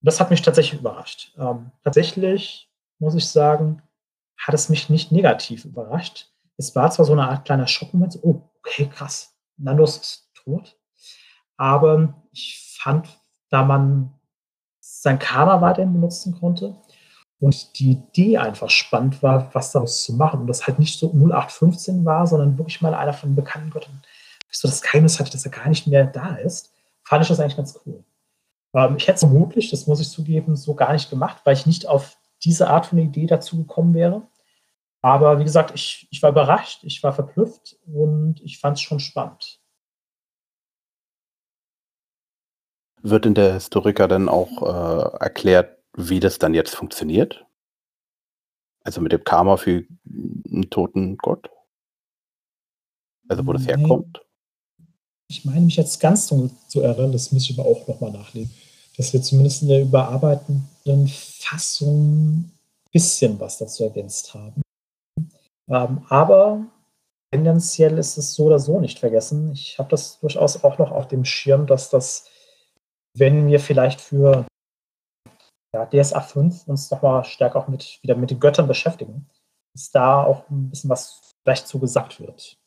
Das hat mich tatsächlich überrascht. Ähm, tatsächlich muss ich sagen, hat es mich nicht negativ überrascht. Es war zwar so eine Art kleiner Schockmoment, so, oh, okay, krass, Nandos ist tot. Aber ich fand, da man sein Karma weiterhin benutzen konnte und die Idee einfach spannend war, was daraus zu machen. Und das halt nicht so 0815 war, sondern wirklich mal einer von den bekannten Göttern, so das Geheimnis hatte, dass er gar nicht mehr da ist, fand ich das eigentlich ganz cool. Ähm, ich hätte es vermutlich, das muss ich zugeben, so gar nicht gemacht, weil ich nicht auf diese Art von Idee dazu gekommen wäre. Aber wie gesagt, ich, ich war überrascht, ich war verblüfft und ich fand es schon spannend. Wird in der Historiker dann auch äh, erklärt, wie das dann jetzt funktioniert? Also mit dem Karma für einen toten Gott? Also wo das herkommt? Ich meine mich jetzt ganz dunkel zu erinnern, das muss ich aber auch nochmal nachlesen, dass wir zumindest in der überarbeitenden Fassung ein bisschen was dazu ergänzt haben. Ähm, aber tendenziell ist es so oder so nicht vergessen. Ich habe das durchaus auch noch auf dem Schirm, dass das, wenn wir vielleicht für ja, DSA 5 uns nochmal stärker auch mit, wieder mit den Göttern beschäftigen, dass da auch ein bisschen was vielleicht zu gesagt wird.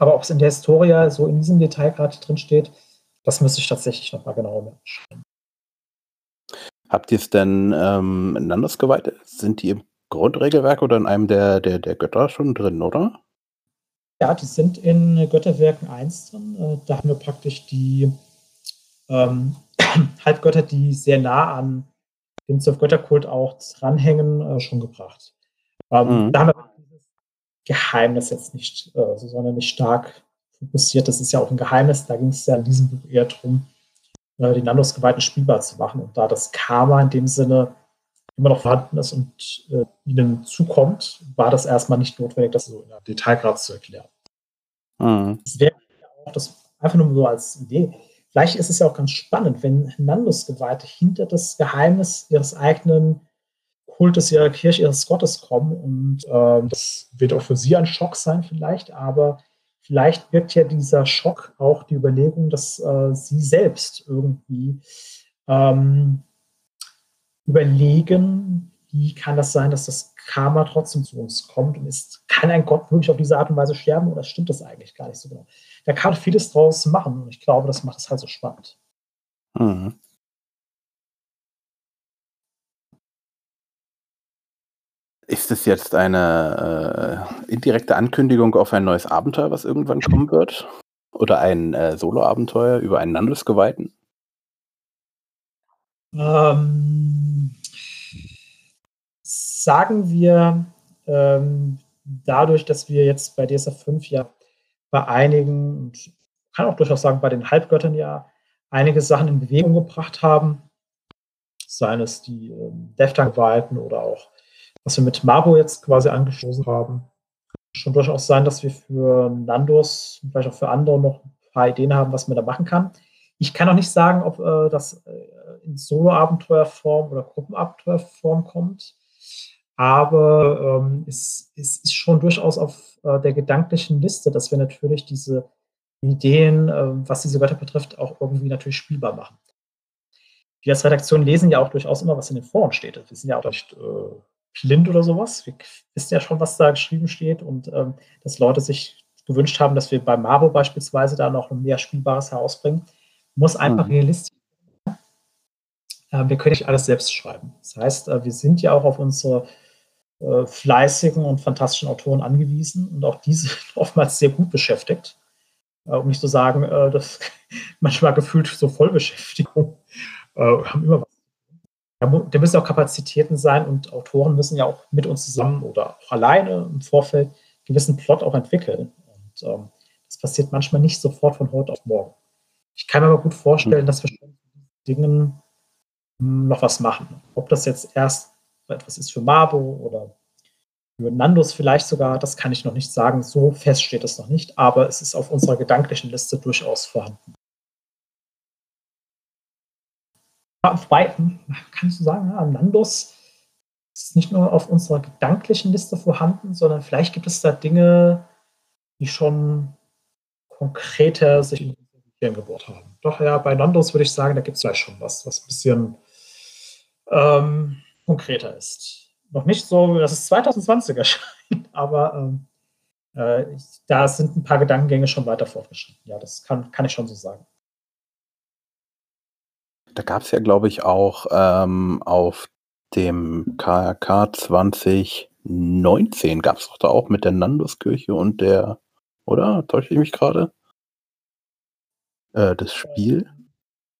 Aber ob es in der Historia so in diesem Detail gerade drin steht, das müsste ich tatsächlich nochmal genauer anschauen. Habt ihr es denn ähm, anders geweiht? Sind die im Grundregelwerk oder in einem der, der, der Götter schon drin, oder? Ja, die sind in Götterwerken 1 drin. Äh, da haben wir praktisch die ähm, Halbgötter, die sehr nah an dem Zwölf-Götterkult auch dranhängen, äh, schon gebracht. Ähm, mhm. Da haben wir Geheimnis jetzt nicht, äh, sondern nicht stark fokussiert. Das ist ja auch ein Geheimnis. Da ging es ja in diesem Buch eher darum, äh, die Nandos-Geweihten spielbar zu machen. Und da das Karma in dem Sinne immer noch vorhanden ist und äh, ihnen zukommt, war das erstmal nicht notwendig, das so in der Detailgrad zu erklären. Mhm. Das wäre auch das einfach nur so als Idee. Vielleicht ist es ja auch ganz spannend, wenn Nandos Geweihte hinter das Geheimnis ihres eigenen Kultes, ihrer Kirche, ihres Gottes kommen. Und äh, das wird auch für sie ein Schock sein, vielleicht, aber vielleicht wirkt ja dieser Schock auch die Überlegung, dass äh, sie selbst irgendwie ähm, überlegen, wie kann das sein, dass das Karma trotzdem zu uns kommt und ist, kann ein Gott wirklich auf diese Art und Weise sterben oder stimmt das eigentlich gar nicht so genau? Da kann vieles draus machen und ich glaube, das macht es halt so spannend. Mhm. Ist es jetzt eine äh, indirekte Ankündigung auf ein neues Abenteuer, was irgendwann kommen wird? Oder ein äh, Solo-Abenteuer über einen Landesgeweihten? Ähm, sagen wir, ähm, dadurch, dass wir jetzt bei DSF 5 ja bei einigen, und kann auch durchaus sagen, bei den Halbgöttern ja einige Sachen in Bewegung gebracht haben, seien es die ähm, Deftank-Weiten oder auch, was wir mit Mabo jetzt quasi angestoßen haben. Schon durchaus sein, dass wir für Nandos, vielleicht auch für andere noch ein paar Ideen haben, was man da machen kann. Ich kann auch nicht sagen, ob äh, das äh, in Solo-Abenteuerform oder Gruppenabenteuerform kommt. Aber ähm, es, es, ist schon durchaus auf äh, der gedanklichen Liste, dass wir natürlich diese Ideen, äh, was diese Wörter betrifft, auch irgendwie natürlich spielbar machen. Wir als Redaktion lesen ja auch durchaus immer, was in den Foren steht. Wir sind ja auch nicht äh, blind oder sowas. Wir wissen ja schon, was da geschrieben steht und ähm, dass Leute sich gewünscht haben, dass wir bei Mabo beispielsweise da noch mehr Spielbares herausbringen. Muss einfach mhm. realistisch äh, wir können nicht alles selbst schreiben. Das heißt, äh, wir sind ja auch auf unsere äh, fleißigen und fantastischen Autoren angewiesen und auch diese oftmals sehr gut beschäftigt. um nicht zu sagen, das manchmal gefühlt so Vollbeschäftigung. haben immer was. Da müssen auch Kapazitäten sein und Autoren müssen ja auch mit uns zusammen oder auch alleine im Vorfeld einen gewissen Plot auch entwickeln. Und ähm, das passiert manchmal nicht sofort von heute auf morgen. Ich kann mir aber gut vorstellen, dass wir schon Dingen noch was machen. Ob das jetzt erst etwas ist für Mabo oder Für Nandos vielleicht sogar, das kann ich noch nicht sagen, so fest steht es noch nicht, aber es ist auf unserer gedanklichen Liste durchaus vorhanden. Kannst du sagen, ja, Nandos ist nicht nur auf unserer gedanklichen Liste vorhanden, sondern vielleicht gibt es da Dinge, die schon konkreter sich in Gehirn gebohrt haben. Doch ja, bei Nandos würde ich sagen, da gibt es vielleicht schon was, was ein bisschen ähm, konkreter ist. Noch nicht so, dass es 2020 erscheint, aber ähm, äh, da sind ein paar Gedankengänge schon weiter fortgeschritten. Ja, das kann, kann ich schon so sagen. Da gab es ja, glaube ich, auch ähm, auf dem KRK 2019 gab es doch da auch mit der Nanduskirche und der, oder? Täusche ich mich gerade? Äh, das Spiel?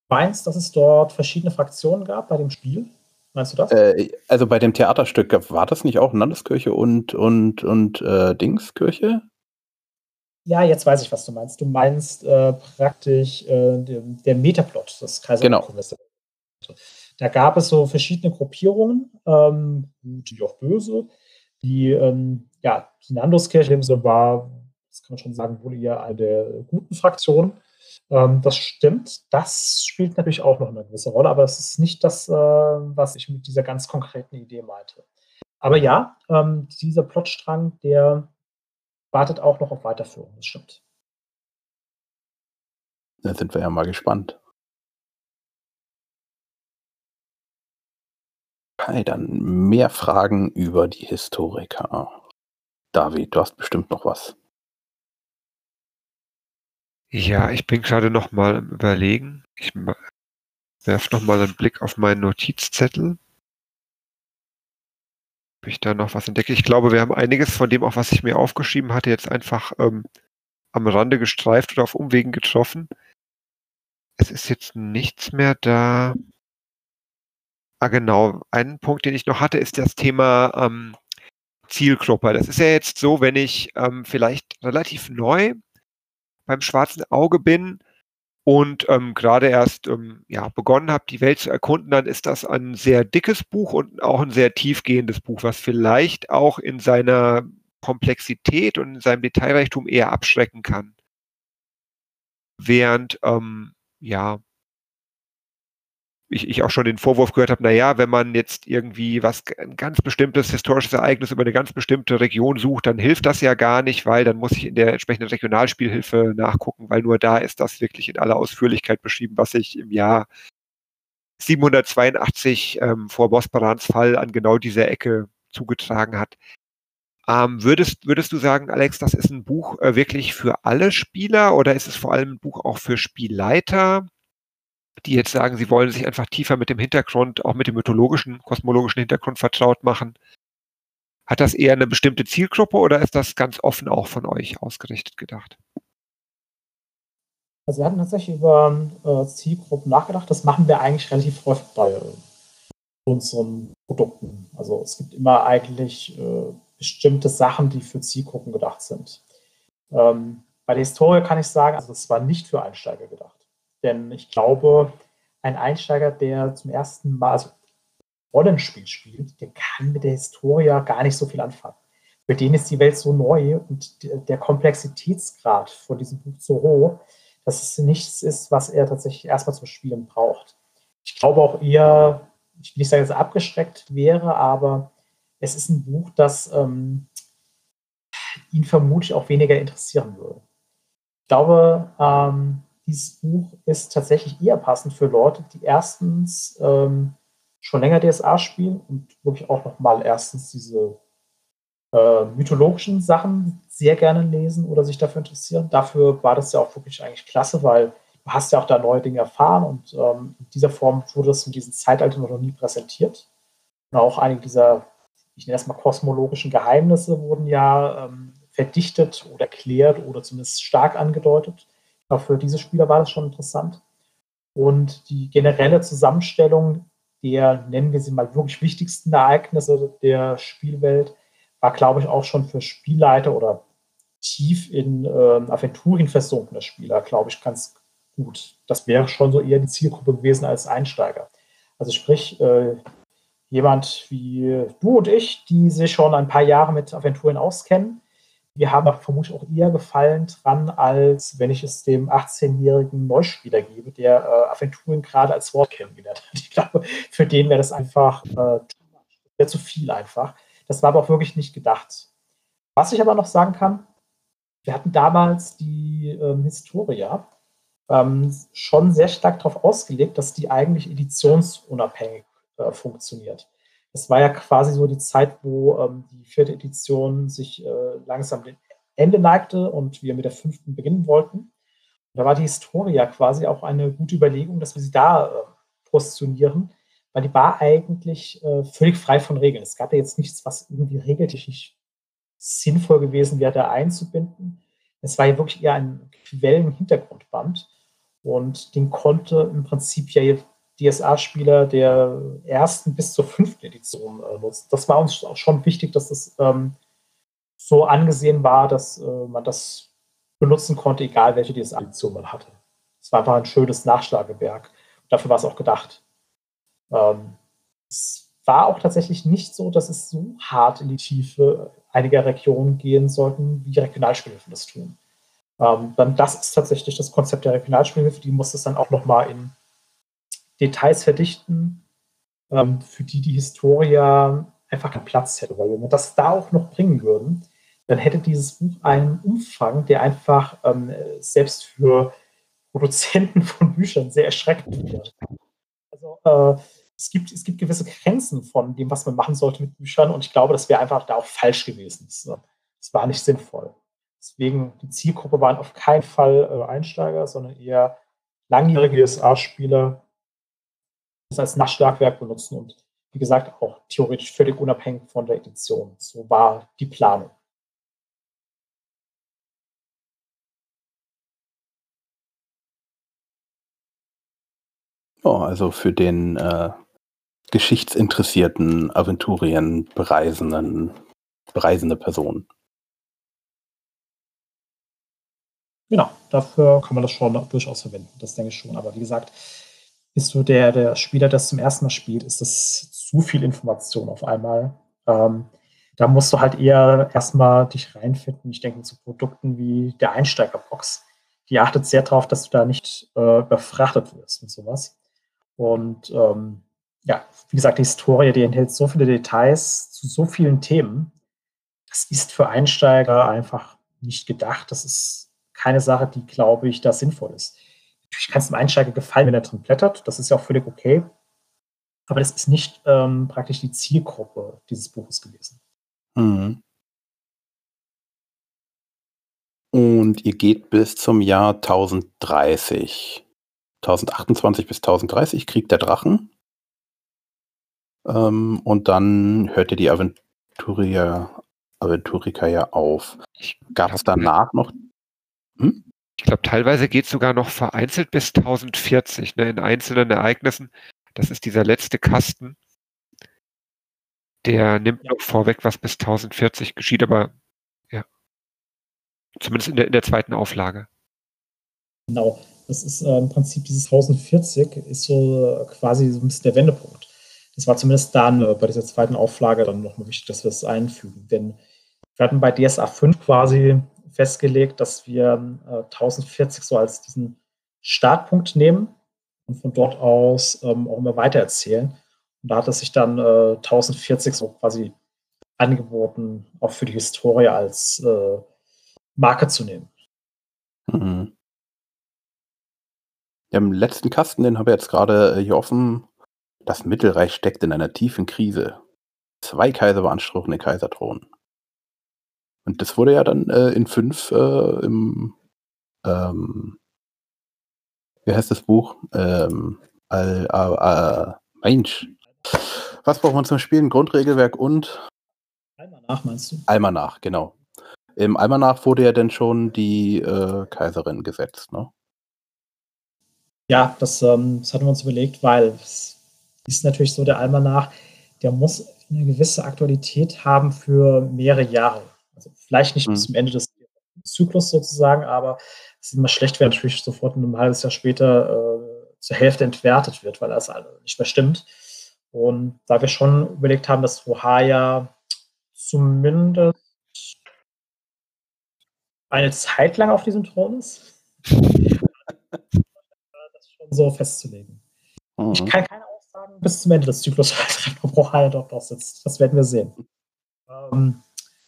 Meinst, dass es dort verschiedene Fraktionen gab bei dem Spiel? Meinst du das? Äh, also bei dem Theaterstück, war das nicht auch Nanduskirche und, und, und äh, Dingskirche? Ja, jetzt weiß ich, was du meinst. Du meinst äh, praktisch äh, der, der Metaplot des Kaiser genau. Da gab es so verschiedene Gruppierungen, ähm, wie auch böse. Die, ähm, ja, die Nanduskirche war, das kann man schon sagen, wohl eher eine der guten Fraktionen. Ähm, das stimmt. Das spielt natürlich auch noch eine gewisse Rolle, aber es ist nicht das, äh, was ich mit dieser ganz konkreten Idee meinte. Aber ja, ähm, dieser Plotstrang, der wartet auch noch auf Weiterführung, das stimmt. Da sind wir ja mal gespannt. Okay, dann mehr Fragen über die Historiker. David, du hast bestimmt noch was. Ja, ich bin gerade noch mal am Überlegen. Ich werfe noch mal einen Blick auf meinen Notizzettel. Ob ich da noch was entdecke? Ich glaube, wir haben einiges von dem, auch was ich mir aufgeschrieben hatte, jetzt einfach ähm, am Rande gestreift oder auf Umwegen getroffen. Es ist jetzt nichts mehr da. Ah, genau. Ein Punkt, den ich noch hatte, ist das Thema ähm, Zielgruppe. Das ist ja jetzt so, wenn ich ähm, vielleicht relativ neu beim schwarzen Auge bin und ähm, gerade erst ähm, ja, begonnen habe, die Welt zu erkunden, dann ist das ein sehr dickes Buch und auch ein sehr tiefgehendes Buch, was vielleicht auch in seiner Komplexität und in seinem Detailreichtum eher abschrecken kann. Während ähm, ja ich, ich auch schon den Vorwurf gehört habe, naja, wenn man jetzt irgendwie was, ein ganz bestimmtes historisches Ereignis über eine ganz bestimmte Region sucht, dann hilft das ja gar nicht, weil dann muss ich in der entsprechenden Regionalspielhilfe nachgucken, weil nur da ist das wirklich in aller Ausführlichkeit beschrieben, was sich im Jahr 782 ähm, vor Bosparans Fall an genau dieser Ecke zugetragen hat. Ähm, würdest, würdest du sagen, Alex, das ist ein Buch äh, wirklich für alle Spieler oder ist es vor allem ein Buch auch für Spielleiter? Die jetzt sagen, sie wollen sich einfach tiefer mit dem Hintergrund, auch mit dem mythologischen, kosmologischen Hintergrund vertraut machen. Hat das eher eine bestimmte Zielgruppe oder ist das ganz offen auch von euch ausgerichtet gedacht? Also wir hatten tatsächlich über äh, Zielgruppen nachgedacht. Das machen wir eigentlich relativ häufig bei äh, unseren Produkten. Also es gibt immer eigentlich äh, bestimmte Sachen, die für Zielgruppen gedacht sind. Ähm, bei der Historie kann ich sagen, also es war nicht für Einsteiger gedacht. Denn ich glaube, ein Einsteiger, der zum ersten Mal also Rollenspiel spielt, der kann mit der Historia gar nicht so viel anfangen. Für den ist die Welt so neu und der Komplexitätsgrad von diesem Buch so hoch, dass es nichts ist, was er tatsächlich erstmal zum Spielen braucht. Ich glaube auch eher, ich will nicht sagen, dass er abgeschreckt wäre, aber es ist ein Buch, das ähm, ihn vermutlich auch weniger interessieren würde. Ich glaube, ähm, dieses Buch ist tatsächlich eher passend für Leute, die erstens ähm, schon länger DSA spielen und wirklich auch nochmal erstens diese äh, mythologischen Sachen sehr gerne lesen oder sich dafür interessieren. Dafür war das ja auch wirklich eigentlich klasse, weil du hast ja auch da neue Dinge erfahren und ähm, in dieser Form wurde das in diesem Zeitalter noch nie präsentiert. Und auch einige dieser, ich nenne es mal kosmologischen Geheimnisse wurden ja ähm, verdichtet oder erklärt oder zumindest stark angedeutet. Aber für diese Spieler war das schon interessant. Und die generelle Zusammenstellung der, nennen wir sie mal, wirklich wichtigsten Ereignisse der Spielwelt war, glaube ich, auch schon für Spielleiter oder tief in äh, Aventurien versunkene Spieler, glaube ich, ganz gut. Das wäre schon so eher die Zielgruppe gewesen als Einsteiger. Also sprich, äh, jemand wie du und ich, die sich schon ein paar Jahre mit Aventuren auskennen. Wir haben vermutlich auch eher Gefallen dran, als wenn ich es dem 18-jährigen Neuspieler gebe, der äh, Aventuren gerade als Wort kennengelernt hat. Ich glaube, für den wäre das einfach äh, zu viel einfach. Das war aber auch wirklich nicht gedacht. Was ich aber noch sagen kann, wir hatten damals die ähm, Historia ähm, schon sehr stark darauf ausgelegt, dass die eigentlich editionsunabhängig äh, funktioniert. Es war ja quasi so die Zeit, wo ähm, die vierte Edition sich äh, langsam dem Ende neigte und wir mit der fünften beginnen wollten. da war die Historia quasi auch eine gute Überlegung, dass wir sie da äh, positionieren, weil die war eigentlich äh, völlig frei von Regeln. Es gab ja jetzt nichts, was irgendwie regeltechnisch sinnvoll gewesen wäre, da einzubinden. Es war ja wirklich eher ein Quellen-Hintergrundband und den konnte im Prinzip ja DSA-Spieler der ersten bis zur fünften Edition äh, nutzen. Das war uns auch schon wichtig, dass das ähm, so angesehen war, dass äh, man das benutzen konnte, egal welche DSA-Edition man hatte. Es war einfach ein schönes Nachschlagewerk. Dafür war es auch gedacht. Ähm, es war auch tatsächlich nicht so, dass es so hart in die Tiefe einiger Regionen gehen sollten, wie Regionalspielhilfen das tun. Ähm, dann das ist tatsächlich das Konzept der Regionalspielhilfe. Die muss es dann auch nochmal in Details verdichten, ähm, für die die Historia einfach keinen Platz hätte. Weil wenn wir das da auch noch bringen würden, dann hätte dieses Buch einen Umfang, der einfach ähm, selbst für Produzenten von Büchern sehr erschreckend wäre. Also äh, es, gibt, es gibt gewisse Grenzen von dem, was man machen sollte mit Büchern und ich glaube, das wäre einfach da auch falsch gewesen. Das war nicht sinnvoll. Deswegen, die Zielgruppe waren auf keinen Fall äh, Einsteiger, sondern eher langjährige SA-Spieler, das als Nachschlagwerk benutzen und wie gesagt auch theoretisch völlig unabhängig von der Edition. So war die Planung. Ja, also für den äh, geschichtsinteressierten Aventurien bereisenden, bereisende Person. Genau, dafür kann man das schon durchaus verwenden. Das denke ich schon. Aber wie gesagt, bist du der, der Spieler, der das zum ersten Mal spielt, ist das zu viel Information auf einmal. Ähm, da musst du halt eher erstmal dich reinfinden. Ich denke zu Produkten wie der Einsteigerbox. Die achtet sehr darauf, dass du da nicht äh, überfrachtet wirst und sowas. Und ähm, ja, wie gesagt, die Historie, die enthält so viele Details zu so vielen Themen. Das ist für Einsteiger einfach nicht gedacht. Das ist keine Sache, die, glaube ich, da sinnvoll ist. Natürlich kann es dem Einsteiger gefallen, wenn er drin blättert. Das ist ja auch völlig okay. Aber das ist nicht ähm, praktisch die Zielgruppe dieses Buches gewesen. Mhm. Und ihr geht bis zum Jahr 1030. 1028 bis 1030 Krieg der Drachen. Ähm, und dann hört ihr die Aventurier, Aventuriker ja auf. Gab es danach noch. Hm? Ich glaube, teilweise geht es sogar noch vereinzelt bis 1040, ne, in einzelnen Ereignissen. Das ist dieser letzte Kasten. Der nimmt noch vorweg, was bis 1040 geschieht, aber ja. Zumindest in der, in der zweiten Auflage. Genau. Das ist äh, im Prinzip dieses 1040 ist so äh, quasi so ein bisschen der Wendepunkt. Das war zumindest dann äh, bei dieser zweiten Auflage dann nochmal wichtig, dass wir das einfügen. Denn wir hatten bei DSA 5 quasi festgelegt, dass wir äh, 1040 so als diesen Startpunkt nehmen und von dort aus ähm, auch immer weiter erzählen. Und da hat es sich dann äh, 1040 so quasi angeboten, auch für die Historie als äh, Marke zu nehmen. Mhm. Im letzten Kasten, den habe ich jetzt gerade äh, hier offen. Das Mittelreich steckt in einer tiefen Krise. Zwei Kaiser beanspruchen den Kaiserthron. Und das wurde ja dann äh, in fünf äh, im, ähm, wie heißt das Buch? Ähm, äh, äh, Mensch. Was braucht man zum Spielen? Grundregelwerk und? Almanach meinst du? Almanach, genau. Im Almanach wurde ja dann schon die äh, Kaiserin gesetzt, ne? Ja, das, ähm, das hatten wir uns überlegt, weil es ist natürlich so, der Almanach, der muss eine gewisse Aktualität haben für mehrere Jahre. Vielleicht nicht mhm. bis zum Ende des Zyklus sozusagen, aber es ist immer schlecht, wenn natürlich sofort ein halbes Jahr später äh, zur Hälfte entwertet wird, weil das nicht mehr stimmt. Und da wir schon überlegt haben, dass Rohaya zumindest eine Zeit lang auf diesem Thron ist, das schon so festzulegen. Mhm. Ich kann keine Aussagen bis zum Ende des Zyklus treffen, ob Rohaya dort noch sitzt. Das werden wir sehen. Ähm,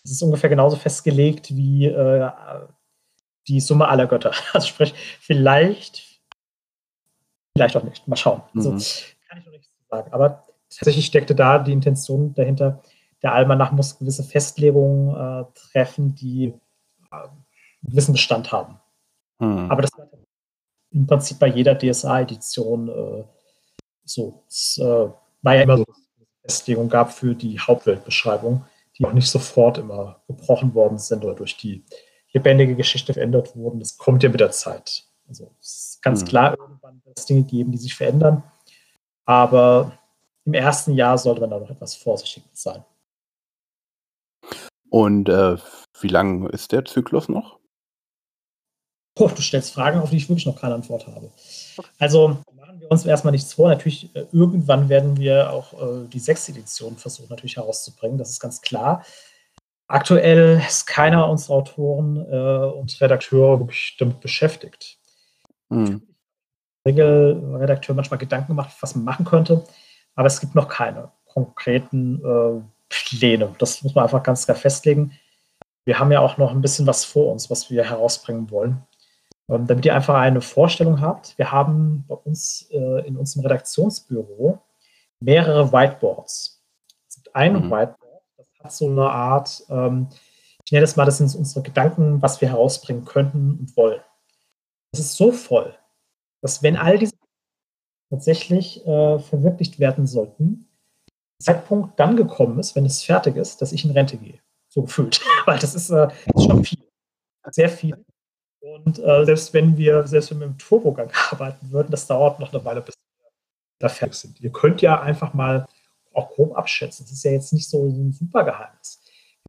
es ist ungefähr genauso festgelegt wie äh, die Summe aller Götter. Also sprich, vielleicht, vielleicht auch nicht. Mal schauen. Also, mhm. kann ich noch nichts sagen. Aber tatsächlich steckte da die Intention dahinter, der Almanach muss gewisse Festlegungen äh, treffen, die äh, einen gewissen Bestand haben. Mhm. Aber das war im Prinzip bei jeder DSA-Edition äh, so. Es äh, war ja immer so, dass es eine Festlegung gab für die Hauptweltbeschreibung die auch nicht sofort immer gebrochen worden sind oder durch die lebendige Geschichte verändert wurden. Das kommt ja mit der Zeit. Also es ist ganz mhm. klar, irgendwann wird es Dinge geben, die sich verändern. Aber im ersten Jahr sollte man da noch etwas vorsichtig sein. Und äh, wie lang ist der Zyklus noch? Oh, du stellst Fragen, auf die ich wirklich noch keine Antwort habe. Also machen wir uns erstmal nichts vor. Natürlich, äh, irgendwann werden wir auch äh, die sechste Edition versuchen, natürlich herauszubringen. Das ist ganz klar. Aktuell ist keiner unserer Autoren äh, und Redakteure wirklich damit beschäftigt. Hm. Regelredakteur manchmal Gedanken gemacht, was man machen könnte, aber es gibt noch keine konkreten äh, Pläne. Das muss man einfach ganz klar festlegen. Wir haben ja auch noch ein bisschen was vor uns, was wir herausbringen wollen. Ähm, damit ihr einfach eine Vorstellung habt, wir haben bei uns äh, in unserem Redaktionsbüro mehrere Whiteboards. Es gibt ein mhm. Whiteboard, das hat so eine Art, ähm, ich nenne das mal, das sind unsere Gedanken, was wir herausbringen könnten und wollen. Das ist so voll, dass wenn all diese tatsächlich äh, verwirklicht werden sollten, der Zeitpunkt dann gekommen ist, wenn es fertig ist, dass ich in Rente gehe. So gefühlt. Weil das ist, äh, ist schon viel. Sehr viel. Und äh, selbst wenn wir, selbst wenn wir im Turbogang arbeiten würden, das dauert noch eine Weile, bis wir da fertig sind. Ihr könnt ja einfach mal auch grob abschätzen. Das ist ja jetzt nicht so, so ein super Geheimnis.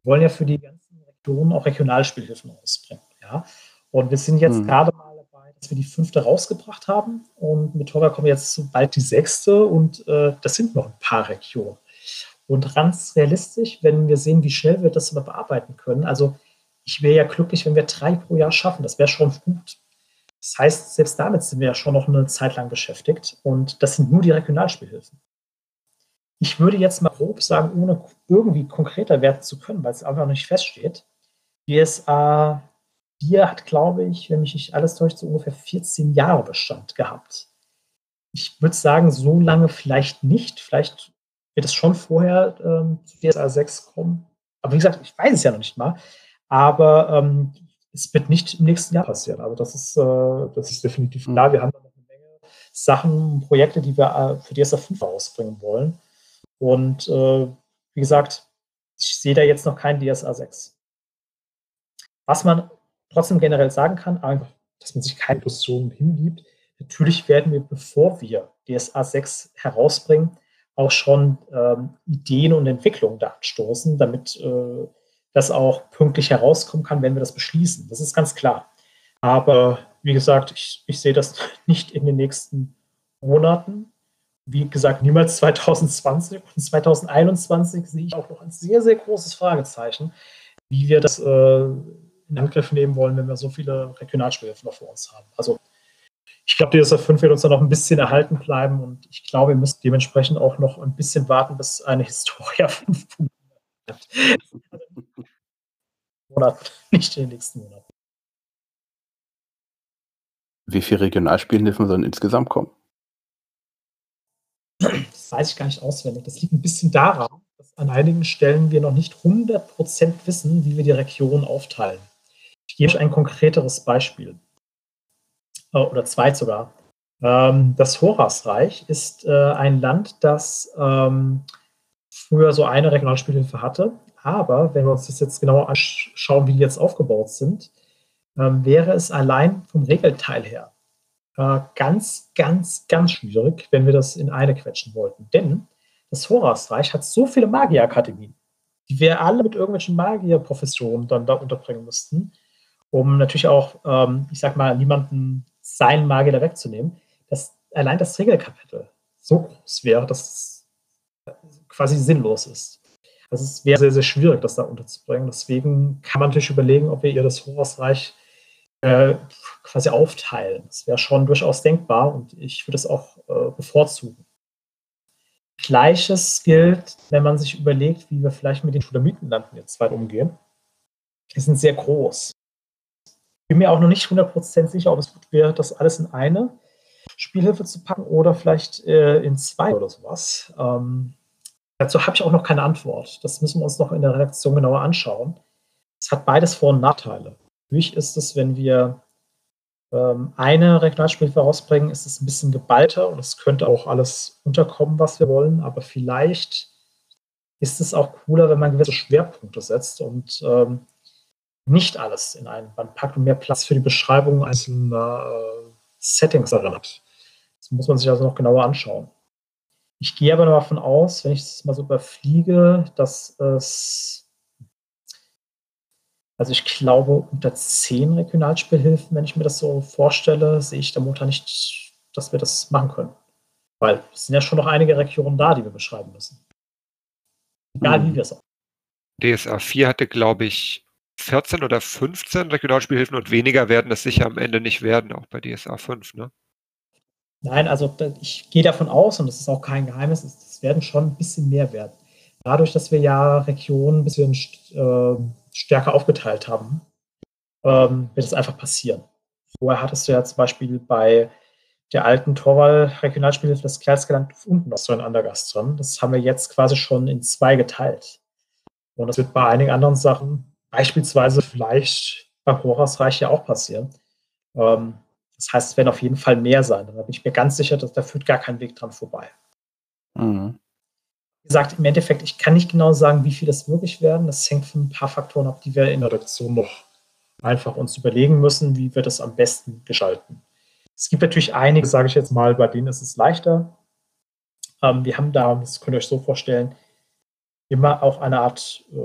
Wir wollen ja für die ganzen Regionen auch Regionalspielhilfen ausbringen. Ja? Und wir sind jetzt mhm. gerade mal dabei, dass wir die fünfte rausgebracht haben. Und mit Torga kommen jetzt bald die sechste und äh, das sind noch ein paar Regionen. Und ganz realistisch, wenn wir sehen, wie schnell wir das bearbeiten können, also ich wäre ja glücklich, wenn wir drei pro Jahr schaffen. Das wäre schon gut. Das heißt, selbst damit sind wir ja schon noch eine Zeit lang beschäftigt. Und das sind nur die Regionalspielhilfen. Ich würde jetzt mal grob sagen, ohne irgendwie konkreter werden zu können, weil es einfach noch nicht feststeht. DSA 4 hat, glaube ich, wenn mich nicht alles täuscht, so ungefähr 14 Jahre Bestand gehabt. Ich würde sagen, so lange vielleicht nicht. Vielleicht wird es schon vorher ähm, zu DSA 6 kommen. Aber wie gesagt, ich weiß es ja noch nicht mal. Aber ähm, es wird nicht im nächsten Jahr passieren. Also das ist, äh, das ist definitiv klar. Wir haben da noch eine Menge Sachen, Projekte, die wir äh, für DSA 5 ausbringen wollen. Und äh, wie gesagt, ich sehe da jetzt noch keinen DSA 6. Was man trotzdem generell sagen kann, einfach, dass man sich keine Illusionen hingibt. Natürlich werden wir, bevor wir DSA 6 herausbringen, auch schon ähm, Ideen und Entwicklungen da anstoßen, damit äh, das auch pünktlich herauskommen kann, wenn wir das beschließen. Das ist ganz klar. Aber wie gesagt, ich, ich sehe das nicht in den nächsten Monaten. Wie gesagt, niemals 2020 und 2021 sehe ich auch noch ein sehr, sehr großes Fragezeichen, wie wir das äh, in Angriff nehmen wollen, wenn wir so viele Regionalspiele noch vor uns haben. Also ich glaube, DSF 5 wird uns da noch ein bisschen erhalten bleiben und ich glaube, wir müssen dementsprechend auch noch ein bisschen warten, bis eine Historia 5 Monat, nicht in den nächsten Monaten. Wie viele Regionalspielhilfen sollen insgesamt kommen? Das weiß ich gar nicht auswendig. Das liegt ein bisschen daran, dass an einigen Stellen wir noch nicht 100% wissen, wie wir die Region aufteilen. Ich gebe euch ein konkreteres Beispiel. Äh, oder zwei sogar. Ähm, das Horasreich ist äh, ein Land, das ähm, früher so eine Regionalspielhilfe hatte. Aber wenn wir uns das jetzt genauer anschauen, wie die jetzt aufgebaut sind, ähm, wäre es allein vom Regelteil her äh, ganz, ganz, ganz schwierig, wenn wir das in eine quetschen wollten. Denn das Horasreich hat so viele Magierakademien, die wir alle mit irgendwelchen Magierprofessionen dann da unterbringen müssten, um natürlich auch, ähm, ich sag mal, niemanden seinen Magier da wegzunehmen, dass allein das Regelkapitel so groß wäre, dass quasi sinnlos ist. Es wäre sehr, sehr schwierig, das da unterzubringen. Deswegen kann man natürlich überlegen, ob wir ihr das Horusreich äh, quasi aufteilen. Das wäre schon durchaus denkbar und ich würde es auch äh, bevorzugen. Gleiches gilt, wenn man sich überlegt, wie wir vielleicht mit den Schulamitenlanden jetzt weit umgehen. Die sind sehr groß. Ich bin mir auch noch nicht 100% sicher, ob es gut wäre, das alles in eine Spielhilfe zu packen oder vielleicht äh, in zwei oder sowas. Ähm, dazu habe ich auch noch keine Antwort. Das müssen wir uns noch in der Redaktion genauer anschauen. Es hat beides Vor- und Nachteile. Für mich ist es, wenn wir ähm, eine Regionalspielhilfe rausbringen, ist es ein bisschen geballter und es könnte auch alles unterkommen, was wir wollen, aber vielleicht ist es auch cooler, wenn man gewisse Schwerpunkte setzt und ähm, nicht alles in einen Band packt und mehr Platz für die Beschreibung einzelner äh, Settings darin hat. Das muss man sich also noch genauer anschauen. Ich gehe aber davon aus, wenn ich das mal so überfliege, dass es also ich glaube, unter zehn Regionalspielhilfen, wenn ich mir das so vorstelle, sehe ich darunter nicht, dass wir das machen können. Weil es sind ja schon noch einige Regionen da, die wir beschreiben müssen. Egal mhm. wie wir es auch. DSA 4 hatte, glaube ich, 14 oder 15 Regionalspielhilfen und weniger werden es sicher am Ende nicht werden, auch bei DSA 5, ne? Nein, also ich gehe davon aus, und das ist auch kein Geheimnis, es werden schon ein bisschen mehr werden. Dadurch, dass wir ja Regionen ein bisschen äh, stärker aufgeteilt haben, ähm, wird es einfach passieren. Vorher hattest du ja zum Beispiel bei der alten Torwall-Regionalspiele das Kerlsgeland unten noch so ein Andergast dran. Das haben wir jetzt quasi schon in zwei geteilt. Und das wird bei einigen anderen Sachen, beispielsweise vielleicht bei Horasreich ja auch passieren. Ähm, das heißt, es werden auf jeden Fall mehr sein. Da bin ich mir ganz sicher, dass da führt gar kein Weg dran vorbei. Mhm wie gesagt, im Endeffekt, ich kann nicht genau sagen, wie viel das wirklich werden. Das hängt von ein paar Faktoren ab, die wir in der Redaktion noch einfach uns überlegen müssen, wie wir das am besten gestalten. Es gibt natürlich einige, sage ich jetzt mal, bei denen ist es leichter. Ähm, wir haben da, das könnt ihr euch so vorstellen, immer auch eine Art äh,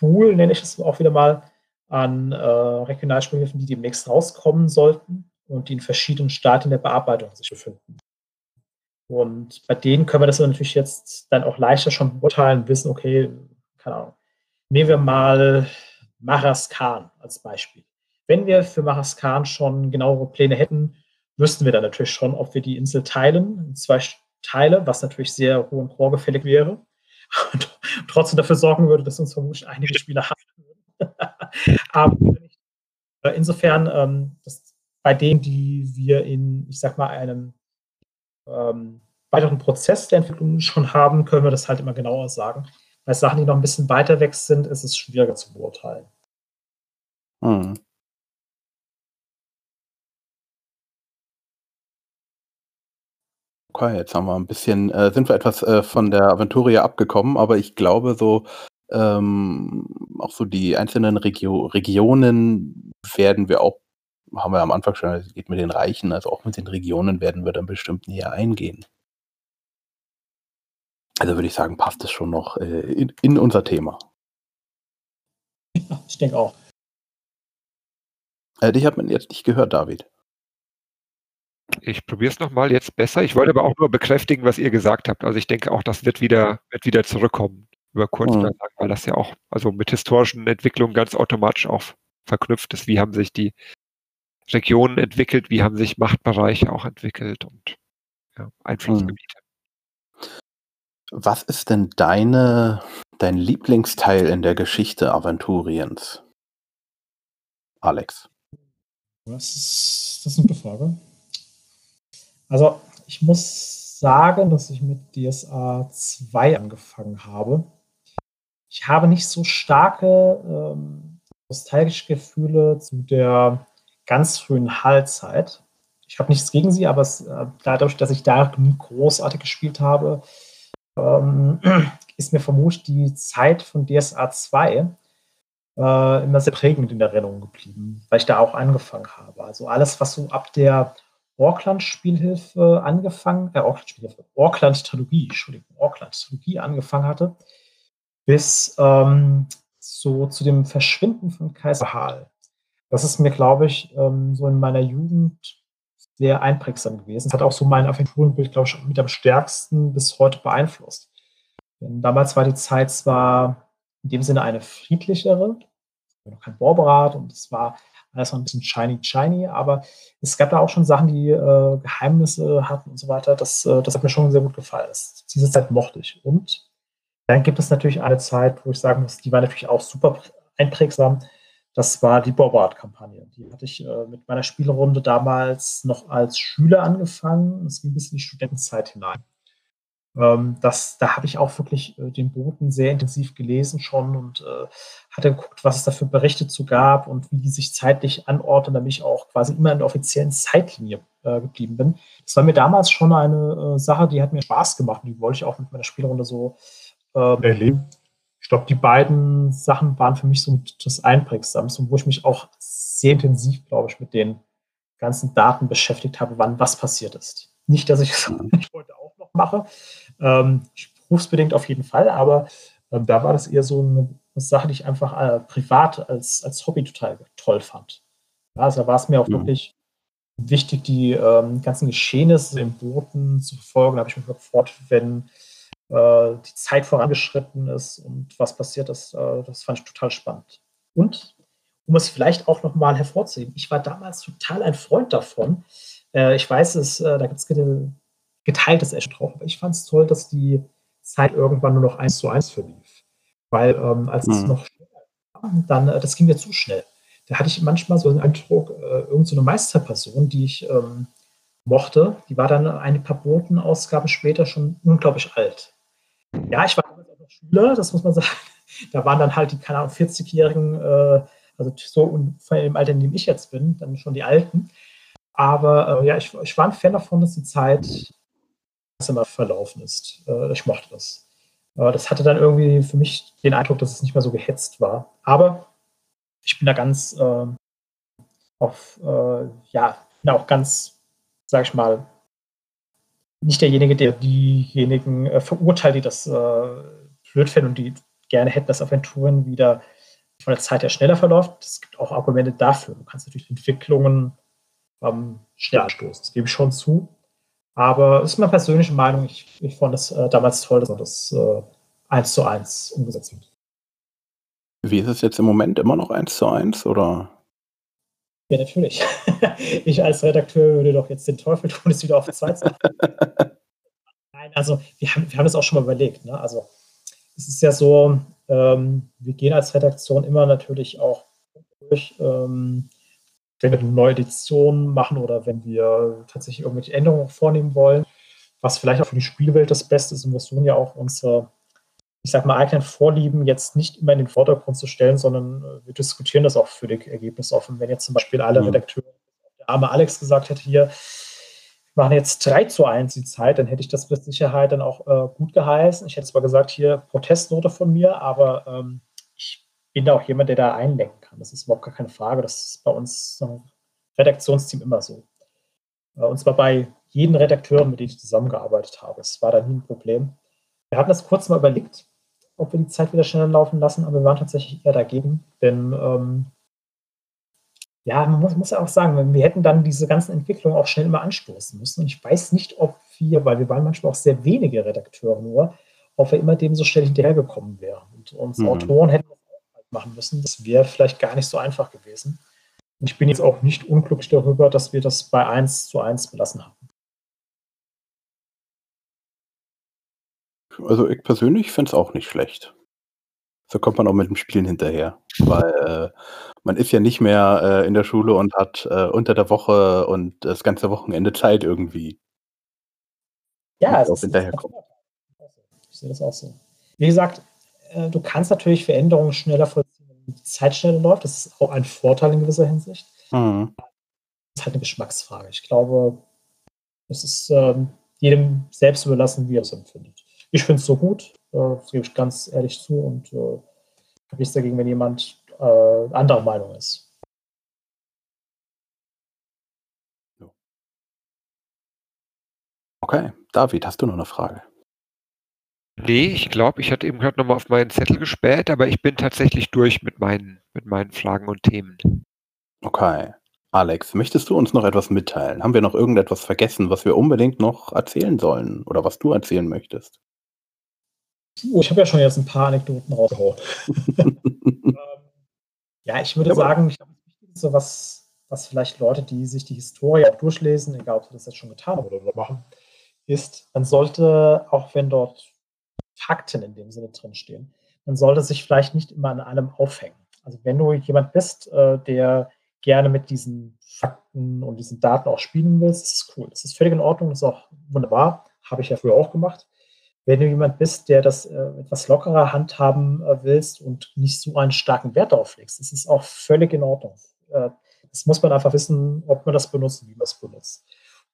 Pool, nenne ich es auch wieder mal, an äh, Regionalspielhilfen, die demnächst rauskommen sollten und die in verschiedenen Stadien der Bearbeitung sich befinden. Und bei denen können wir das natürlich jetzt dann auch leichter schon beurteilen, wissen, okay, keine Ahnung. Nehmen wir mal Maraskan als Beispiel. Wenn wir für Maraskan schon genauere Pläne hätten, wüssten wir dann natürlich schon, ob wir die Insel teilen in zwei Teile, was natürlich sehr hohen chorgefällig wäre. Und trotzdem dafür sorgen würde, dass uns vermutlich einige Spieler würden. Aber insofern, ähm, das, bei denen, die wir in, ich sag mal, einem ähm, weiteren Prozess der Entwicklung schon haben, können wir das halt immer genauer sagen. Bei Sachen, die noch ein bisschen weiter weg sind, ist es schwieriger zu beurteilen. Hm. Okay, jetzt haben wir ein bisschen, äh, sind wir etwas äh, von der Aventuria abgekommen, aber ich glaube, so ähm, auch so die einzelnen Regio Regionen werden wir auch haben wir am Anfang schon, es geht mit den Reichen, also auch mit den Regionen werden wir dann bestimmt näher eingehen. Also würde ich sagen, passt es schon noch äh, in, in, unser Thema. Ja, ich denke auch. Äh, dich hat man jetzt nicht gehört, David. Ich probiere es nochmal jetzt besser. Ich wollte aber auch nur bekräftigen, was ihr gesagt habt. Also ich denke auch, das wird wieder, wird wieder zurückkommen über kurz mhm. oder lang, weil das ja auch also mit historischen Entwicklungen ganz automatisch auch verknüpft ist. Wie haben sich die Regionen entwickelt, wie haben sich Machtbereiche auch entwickelt und ja, Einflussgebiete. Hm. Was ist denn deine, dein Lieblingsteil in der Geschichte Aventuriens? Alex. Was ist, das ist eine gute Frage. Also, ich muss sagen, dass ich mit DSA 2 angefangen habe. Ich habe nicht so starke ähm, nostalgische Gefühle zu der ganz frühen Hallzeit. Ich habe nichts gegen sie, aber es, äh, dadurch, dass ich da nie großartig gespielt habe, ähm, ist mir vermutlich die Zeit von DSA 2 äh, immer sehr prägend in Erinnerung geblieben, weil ich da auch angefangen habe. Also alles, was so ab der Orkland-Spielhilfe angefangen, äh, Orkland-Spielhilfe, Orkland-Trilogie, Entschuldigung, Orkland-Trilogie angefangen hatte, bis ähm, so zu dem Verschwinden von Kaiser Hal das ist mir, glaube ich, ähm, so in meiner Jugend sehr einprägsam gewesen. Es hat auch so mein Aventurenbild, glaube ich, mit am stärksten bis heute beeinflusst. Denn damals war die Zeit zwar in dem Sinne eine friedlichere, noch kein Borberat und es war alles noch ein bisschen shiny, shiny, aber es gab da auch schon Sachen, die äh, Geheimnisse hatten und so weiter. Das, äh, das hat mir schon sehr gut gefallen. Das, diese Zeit mochte ich. Und dann gibt es natürlich eine Zeit, wo ich sagen muss, die war natürlich auch super einprägsam. Das war die Borbard-Kampagne. Die hatte ich äh, mit meiner Spielrunde damals noch als Schüler angefangen. Es ging bis in die Studentenzeit hinein. Ähm, das, da habe ich auch wirklich äh, den Boten sehr intensiv gelesen schon und äh, hatte geguckt, was es da für Berichte zu gab und wie die sich zeitlich anordnen, damit ich auch quasi immer in der offiziellen Zeitlinie äh, geblieben bin. Das war mir damals schon eine äh, Sache, die hat mir Spaß gemacht und die wollte ich auch mit meiner Spielrunde so äh, erleben. Ich glaube, die beiden Sachen waren für mich so das Einprägsamste wo ich mich auch sehr intensiv, glaube ich, mit den ganzen Daten beschäftigt habe, wann was passiert ist. Nicht, dass ich es heute auch noch mache, ähm, berufsbedingt auf jeden Fall, aber ähm, da war das eher so eine, Sache, die ich einfach äh, privat als, als Hobby total toll fand. Ja, also da war es mir auch mhm. wirklich wichtig, die ähm, ganzen Geschehnisse im Booten zu verfolgen. Da habe ich mich gefreut, wenn die Zeit vorangeschritten ist und was passiert ist. Äh, das fand ich total spannend. Und um es vielleicht auch nochmal hervorzuheben, ich war damals total ein Freund davon. Äh, ich weiß es, äh, da gibt es geteiltes Esch drauf. Aber ich fand es toll, dass die Zeit irgendwann nur noch eins zu eins verlief. Weil ähm, als mhm. es noch schneller war, dann, äh, das ging mir zu schnell. Da hatte ich manchmal so einen Eindruck, äh, irgendeine so Meisterperson, die ich ähm, mochte, die war dann eine paar Botenausgaben später schon unglaublich alt. Ja, ich war damals auch noch Schüler, das muss man sagen. Da waren dann halt die, keine Ahnung, 40-Jährigen, äh, also so im Alter, in dem ich jetzt bin, dann schon die Alten. Aber äh, ja, ich, ich war ein Fan davon, dass die Zeit immer verlaufen ist. Äh, ich mochte das. Das hatte dann irgendwie für mich den Eindruck, dass es nicht mehr so gehetzt war. Aber ich bin da ganz äh, auf, äh, ja, bin auch ganz, sag ich mal, nicht derjenige, der diejenigen äh, verurteilt, die das äh, blöd finden und die gerne hätten, dass Aventuren wieder von der Zeit her schneller verläuft. Es gibt auch Argumente dafür. Du kannst natürlich Entwicklungen ähm, schneller stoßen. Das gebe ich schon zu. Aber es ist meine persönliche Meinung. Ich, ich fand es äh, damals toll, dass das äh, eins zu eins umgesetzt wird. Wie ist es jetzt im Moment immer noch eins zu eins oder? Ja, natürlich. ich als Redakteur würde doch jetzt den Teufel tun, es wieder auf zwei zu Nein, also wir haben, wir haben das auch schon mal überlegt. Ne? Also es ist ja so, ähm, wir gehen als Redaktion immer natürlich auch durch, ähm, wenn wir eine neue Edition machen oder wenn wir tatsächlich irgendwelche Änderungen vornehmen wollen, was vielleicht auch für die Spielwelt das Beste ist und wir versuchen ja auch unsere, ich sag mal, eigenen Vorlieben jetzt nicht immer in den Vordergrund zu stellen, sondern äh, wir diskutieren das auch für die Ergebnisse offen. Wenn jetzt zum Beispiel alle. Redakteure, der arme Alex gesagt hätte, hier, wir machen jetzt 3 zu 1 die Zeit, dann hätte ich das mit Sicherheit dann auch äh, gut geheißen. Ich hätte zwar gesagt, hier Protestnote von mir, aber ähm, ich bin da auch jemand, der da einlenken kann. Das ist überhaupt gar keine Frage. Das ist bei uns im Redaktionsteam immer so. Äh, und zwar bei jedem Redakteur, mit dem ich zusammengearbeitet habe. Es war da nie ein Problem. Wir hatten das kurz mal überlegt, ob wir die Zeit wieder schneller laufen lassen, aber wir waren tatsächlich eher dagegen, denn ähm, ja, man muss, muss ja auch sagen, wir hätten dann diese ganzen Entwicklungen auch schnell immer anstoßen müssen. Und ich weiß nicht, ob wir, weil wir waren manchmal auch sehr wenige Redakteure nur, ob wir immer dem so schnell hinterhergekommen wären. Und uns mhm. Autoren hätten machen müssen. Das wäre vielleicht gar nicht so einfach gewesen. Und ich bin jetzt auch nicht unglücklich darüber, dass wir das bei 1 zu 1 belassen haben. Also ich persönlich finde es auch nicht schlecht. So kommt man auch mit dem Spielen hinterher. Weil äh, man ist ja nicht mehr äh, in der Schule und hat äh, unter der Woche und das ganze Wochenende Zeit irgendwie. Ja, es ist hinterherkommen. Ich sehe das auch so. Wie gesagt, äh, du kannst natürlich Veränderungen schneller vollziehen, wenn die Zeit schneller läuft. Das ist auch ein Vorteil in gewisser Hinsicht. Mhm. Das ist halt eine Geschmacksfrage. Ich glaube, es ist ähm, jedem selbst überlassen, wie er es empfindet. Ich finde es so gut, äh, das gebe ich ganz ehrlich zu und äh, habe nichts dagegen, wenn jemand äh, anderer Meinung ist. Okay, David, hast du noch eine Frage? Nee, ich glaube, ich hatte eben gerade nochmal auf meinen Zettel gespäht, aber ich bin tatsächlich durch mit meinen, mit meinen Fragen und Themen. Okay. Alex, möchtest du uns noch etwas mitteilen? Haben wir noch irgendetwas vergessen, was wir unbedingt noch erzählen sollen oder was du erzählen möchtest? Oh, ich habe ja schon jetzt ein paar Anekdoten rausgehauen. ja, ich würde ja, sagen, ich das Wichtigste, was, was vielleicht Leute, die sich die Historie auch durchlesen, egal ob sie das jetzt schon getan haben oder machen, ist, man sollte, auch wenn dort Fakten in dem Sinne drinstehen, man sollte sich vielleicht nicht immer an allem aufhängen. Also wenn du jemand bist, äh, der gerne mit diesen Fakten und diesen Daten auch spielen willst, ist cool. Das ist völlig in Ordnung, das ist auch wunderbar. Habe ich ja früher auch gemacht. Wenn du jemand bist, der das äh, etwas lockerer handhaben äh, willst und nicht so einen starken Wert darauf legst, das ist auch völlig in Ordnung. Äh, das muss man einfach wissen, ob man das benutzt und wie man es benutzt.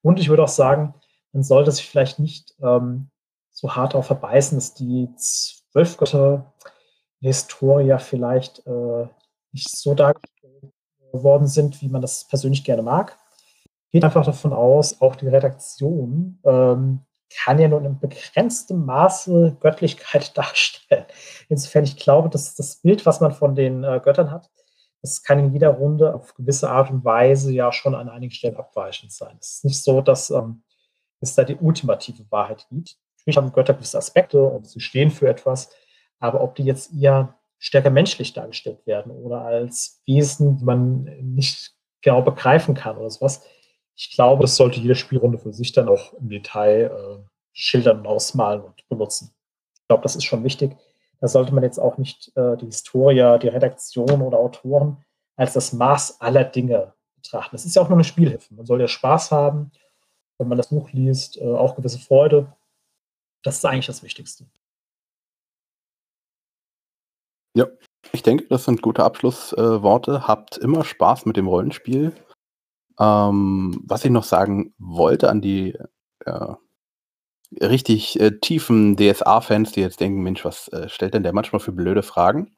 Und ich würde auch sagen, man sollte sich vielleicht nicht ähm, so hart darauf verbeißen, dass die zwölf Götter der Historia vielleicht äh, nicht so dargestellt worden sind, wie man das persönlich gerne mag. Geht einfach davon aus, auch die Redaktion ähm, kann ja nur in begrenztem Maße Göttlichkeit darstellen. Insofern, ich glaube, dass das Bild, was man von den äh, Göttern hat, das kann in jeder Runde auf gewisse Art und Weise ja schon an einigen Stellen abweichend sein. Es ist nicht so, dass ähm, es da die ultimative Wahrheit gibt. Natürlich haben Götter gewisse Aspekte und sie stehen für etwas, aber ob die jetzt eher stärker menschlich dargestellt werden oder als Wesen, die man nicht genau begreifen kann oder sowas, ich glaube, das sollte jede Spielrunde für sich dann auch im Detail äh, schildern und ausmalen und benutzen. Ich glaube, das ist schon wichtig. Da sollte man jetzt auch nicht äh, die Historia, die Redaktion oder Autoren als das Maß aller Dinge betrachten. Das ist ja auch nur eine Spielhilfe. Man soll ja Spaß haben, wenn man das Buch liest, äh, auch gewisse Freude. Das ist eigentlich das Wichtigste. Ja, ich denke, das sind gute Abschlussworte. Habt immer Spaß mit dem Rollenspiel. Ähm, was ich noch sagen wollte an die äh, richtig äh, tiefen DSA-Fans, die jetzt denken, Mensch, was äh, stellt denn der manchmal für blöde Fragen?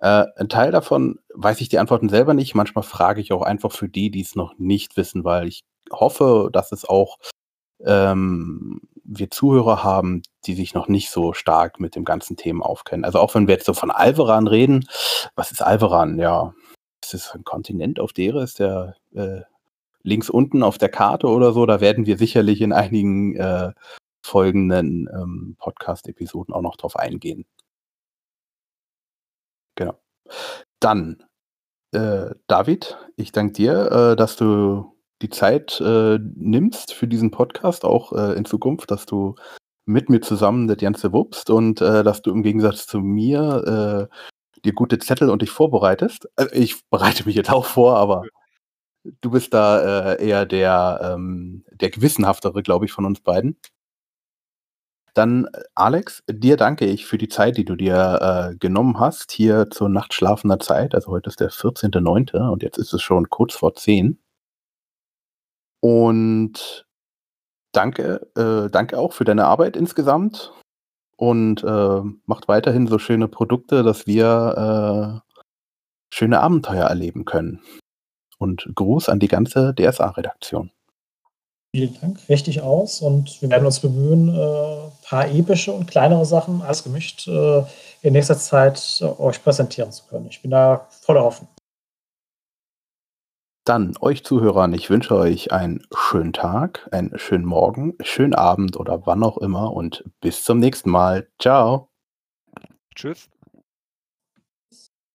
Äh, ein Teil davon weiß ich die Antworten selber nicht. Manchmal frage ich auch einfach für die, die es noch nicht wissen, weil ich hoffe, dass es auch ähm, wir Zuhörer haben, die sich noch nicht so stark mit dem ganzen Thema aufkennen. Also auch wenn wir jetzt so von Alveran reden, was ist Alveran? Ja, ist es ein Kontinent auf der ist der äh, links unten auf der Karte oder so. Da werden wir sicherlich in einigen äh, folgenden ähm, Podcast-Episoden auch noch drauf eingehen. Genau. Dann, äh, David, ich danke dir, äh, dass du die Zeit äh, nimmst für diesen Podcast, auch äh, in Zukunft, dass du mit mir zusammen das Ganze wuppst und äh, dass du im Gegensatz zu mir dir gute Zettel und dich vorbereitest. Also ich bereite mich jetzt auch vor, aber du bist da äh, eher der, ähm, der gewissenhaftere, glaube ich, von uns beiden. Dann, äh, Alex, dir danke ich für die Zeit, die du dir äh, genommen hast, hier zur nachtschlafender Zeit. Also heute ist der 14.09. und jetzt ist es schon kurz vor 10. Und danke, äh, danke auch für deine Arbeit insgesamt und äh, macht weiterhin so schöne Produkte, dass wir äh, schöne Abenteuer erleben können. Und Gruß an die ganze DSA-Redaktion. Vielen Dank, richtig aus und wir werden uns bemühen, ein äh, paar epische und kleinere Sachen, alles gemischt, äh, in nächster Zeit äh, euch präsentieren zu können. Ich bin da voller Hoffnung. Dann euch Zuhörern, ich wünsche euch einen schönen Tag, einen schönen Morgen, schönen Abend oder wann auch immer und bis zum nächsten Mal. Ciao. Tschüss.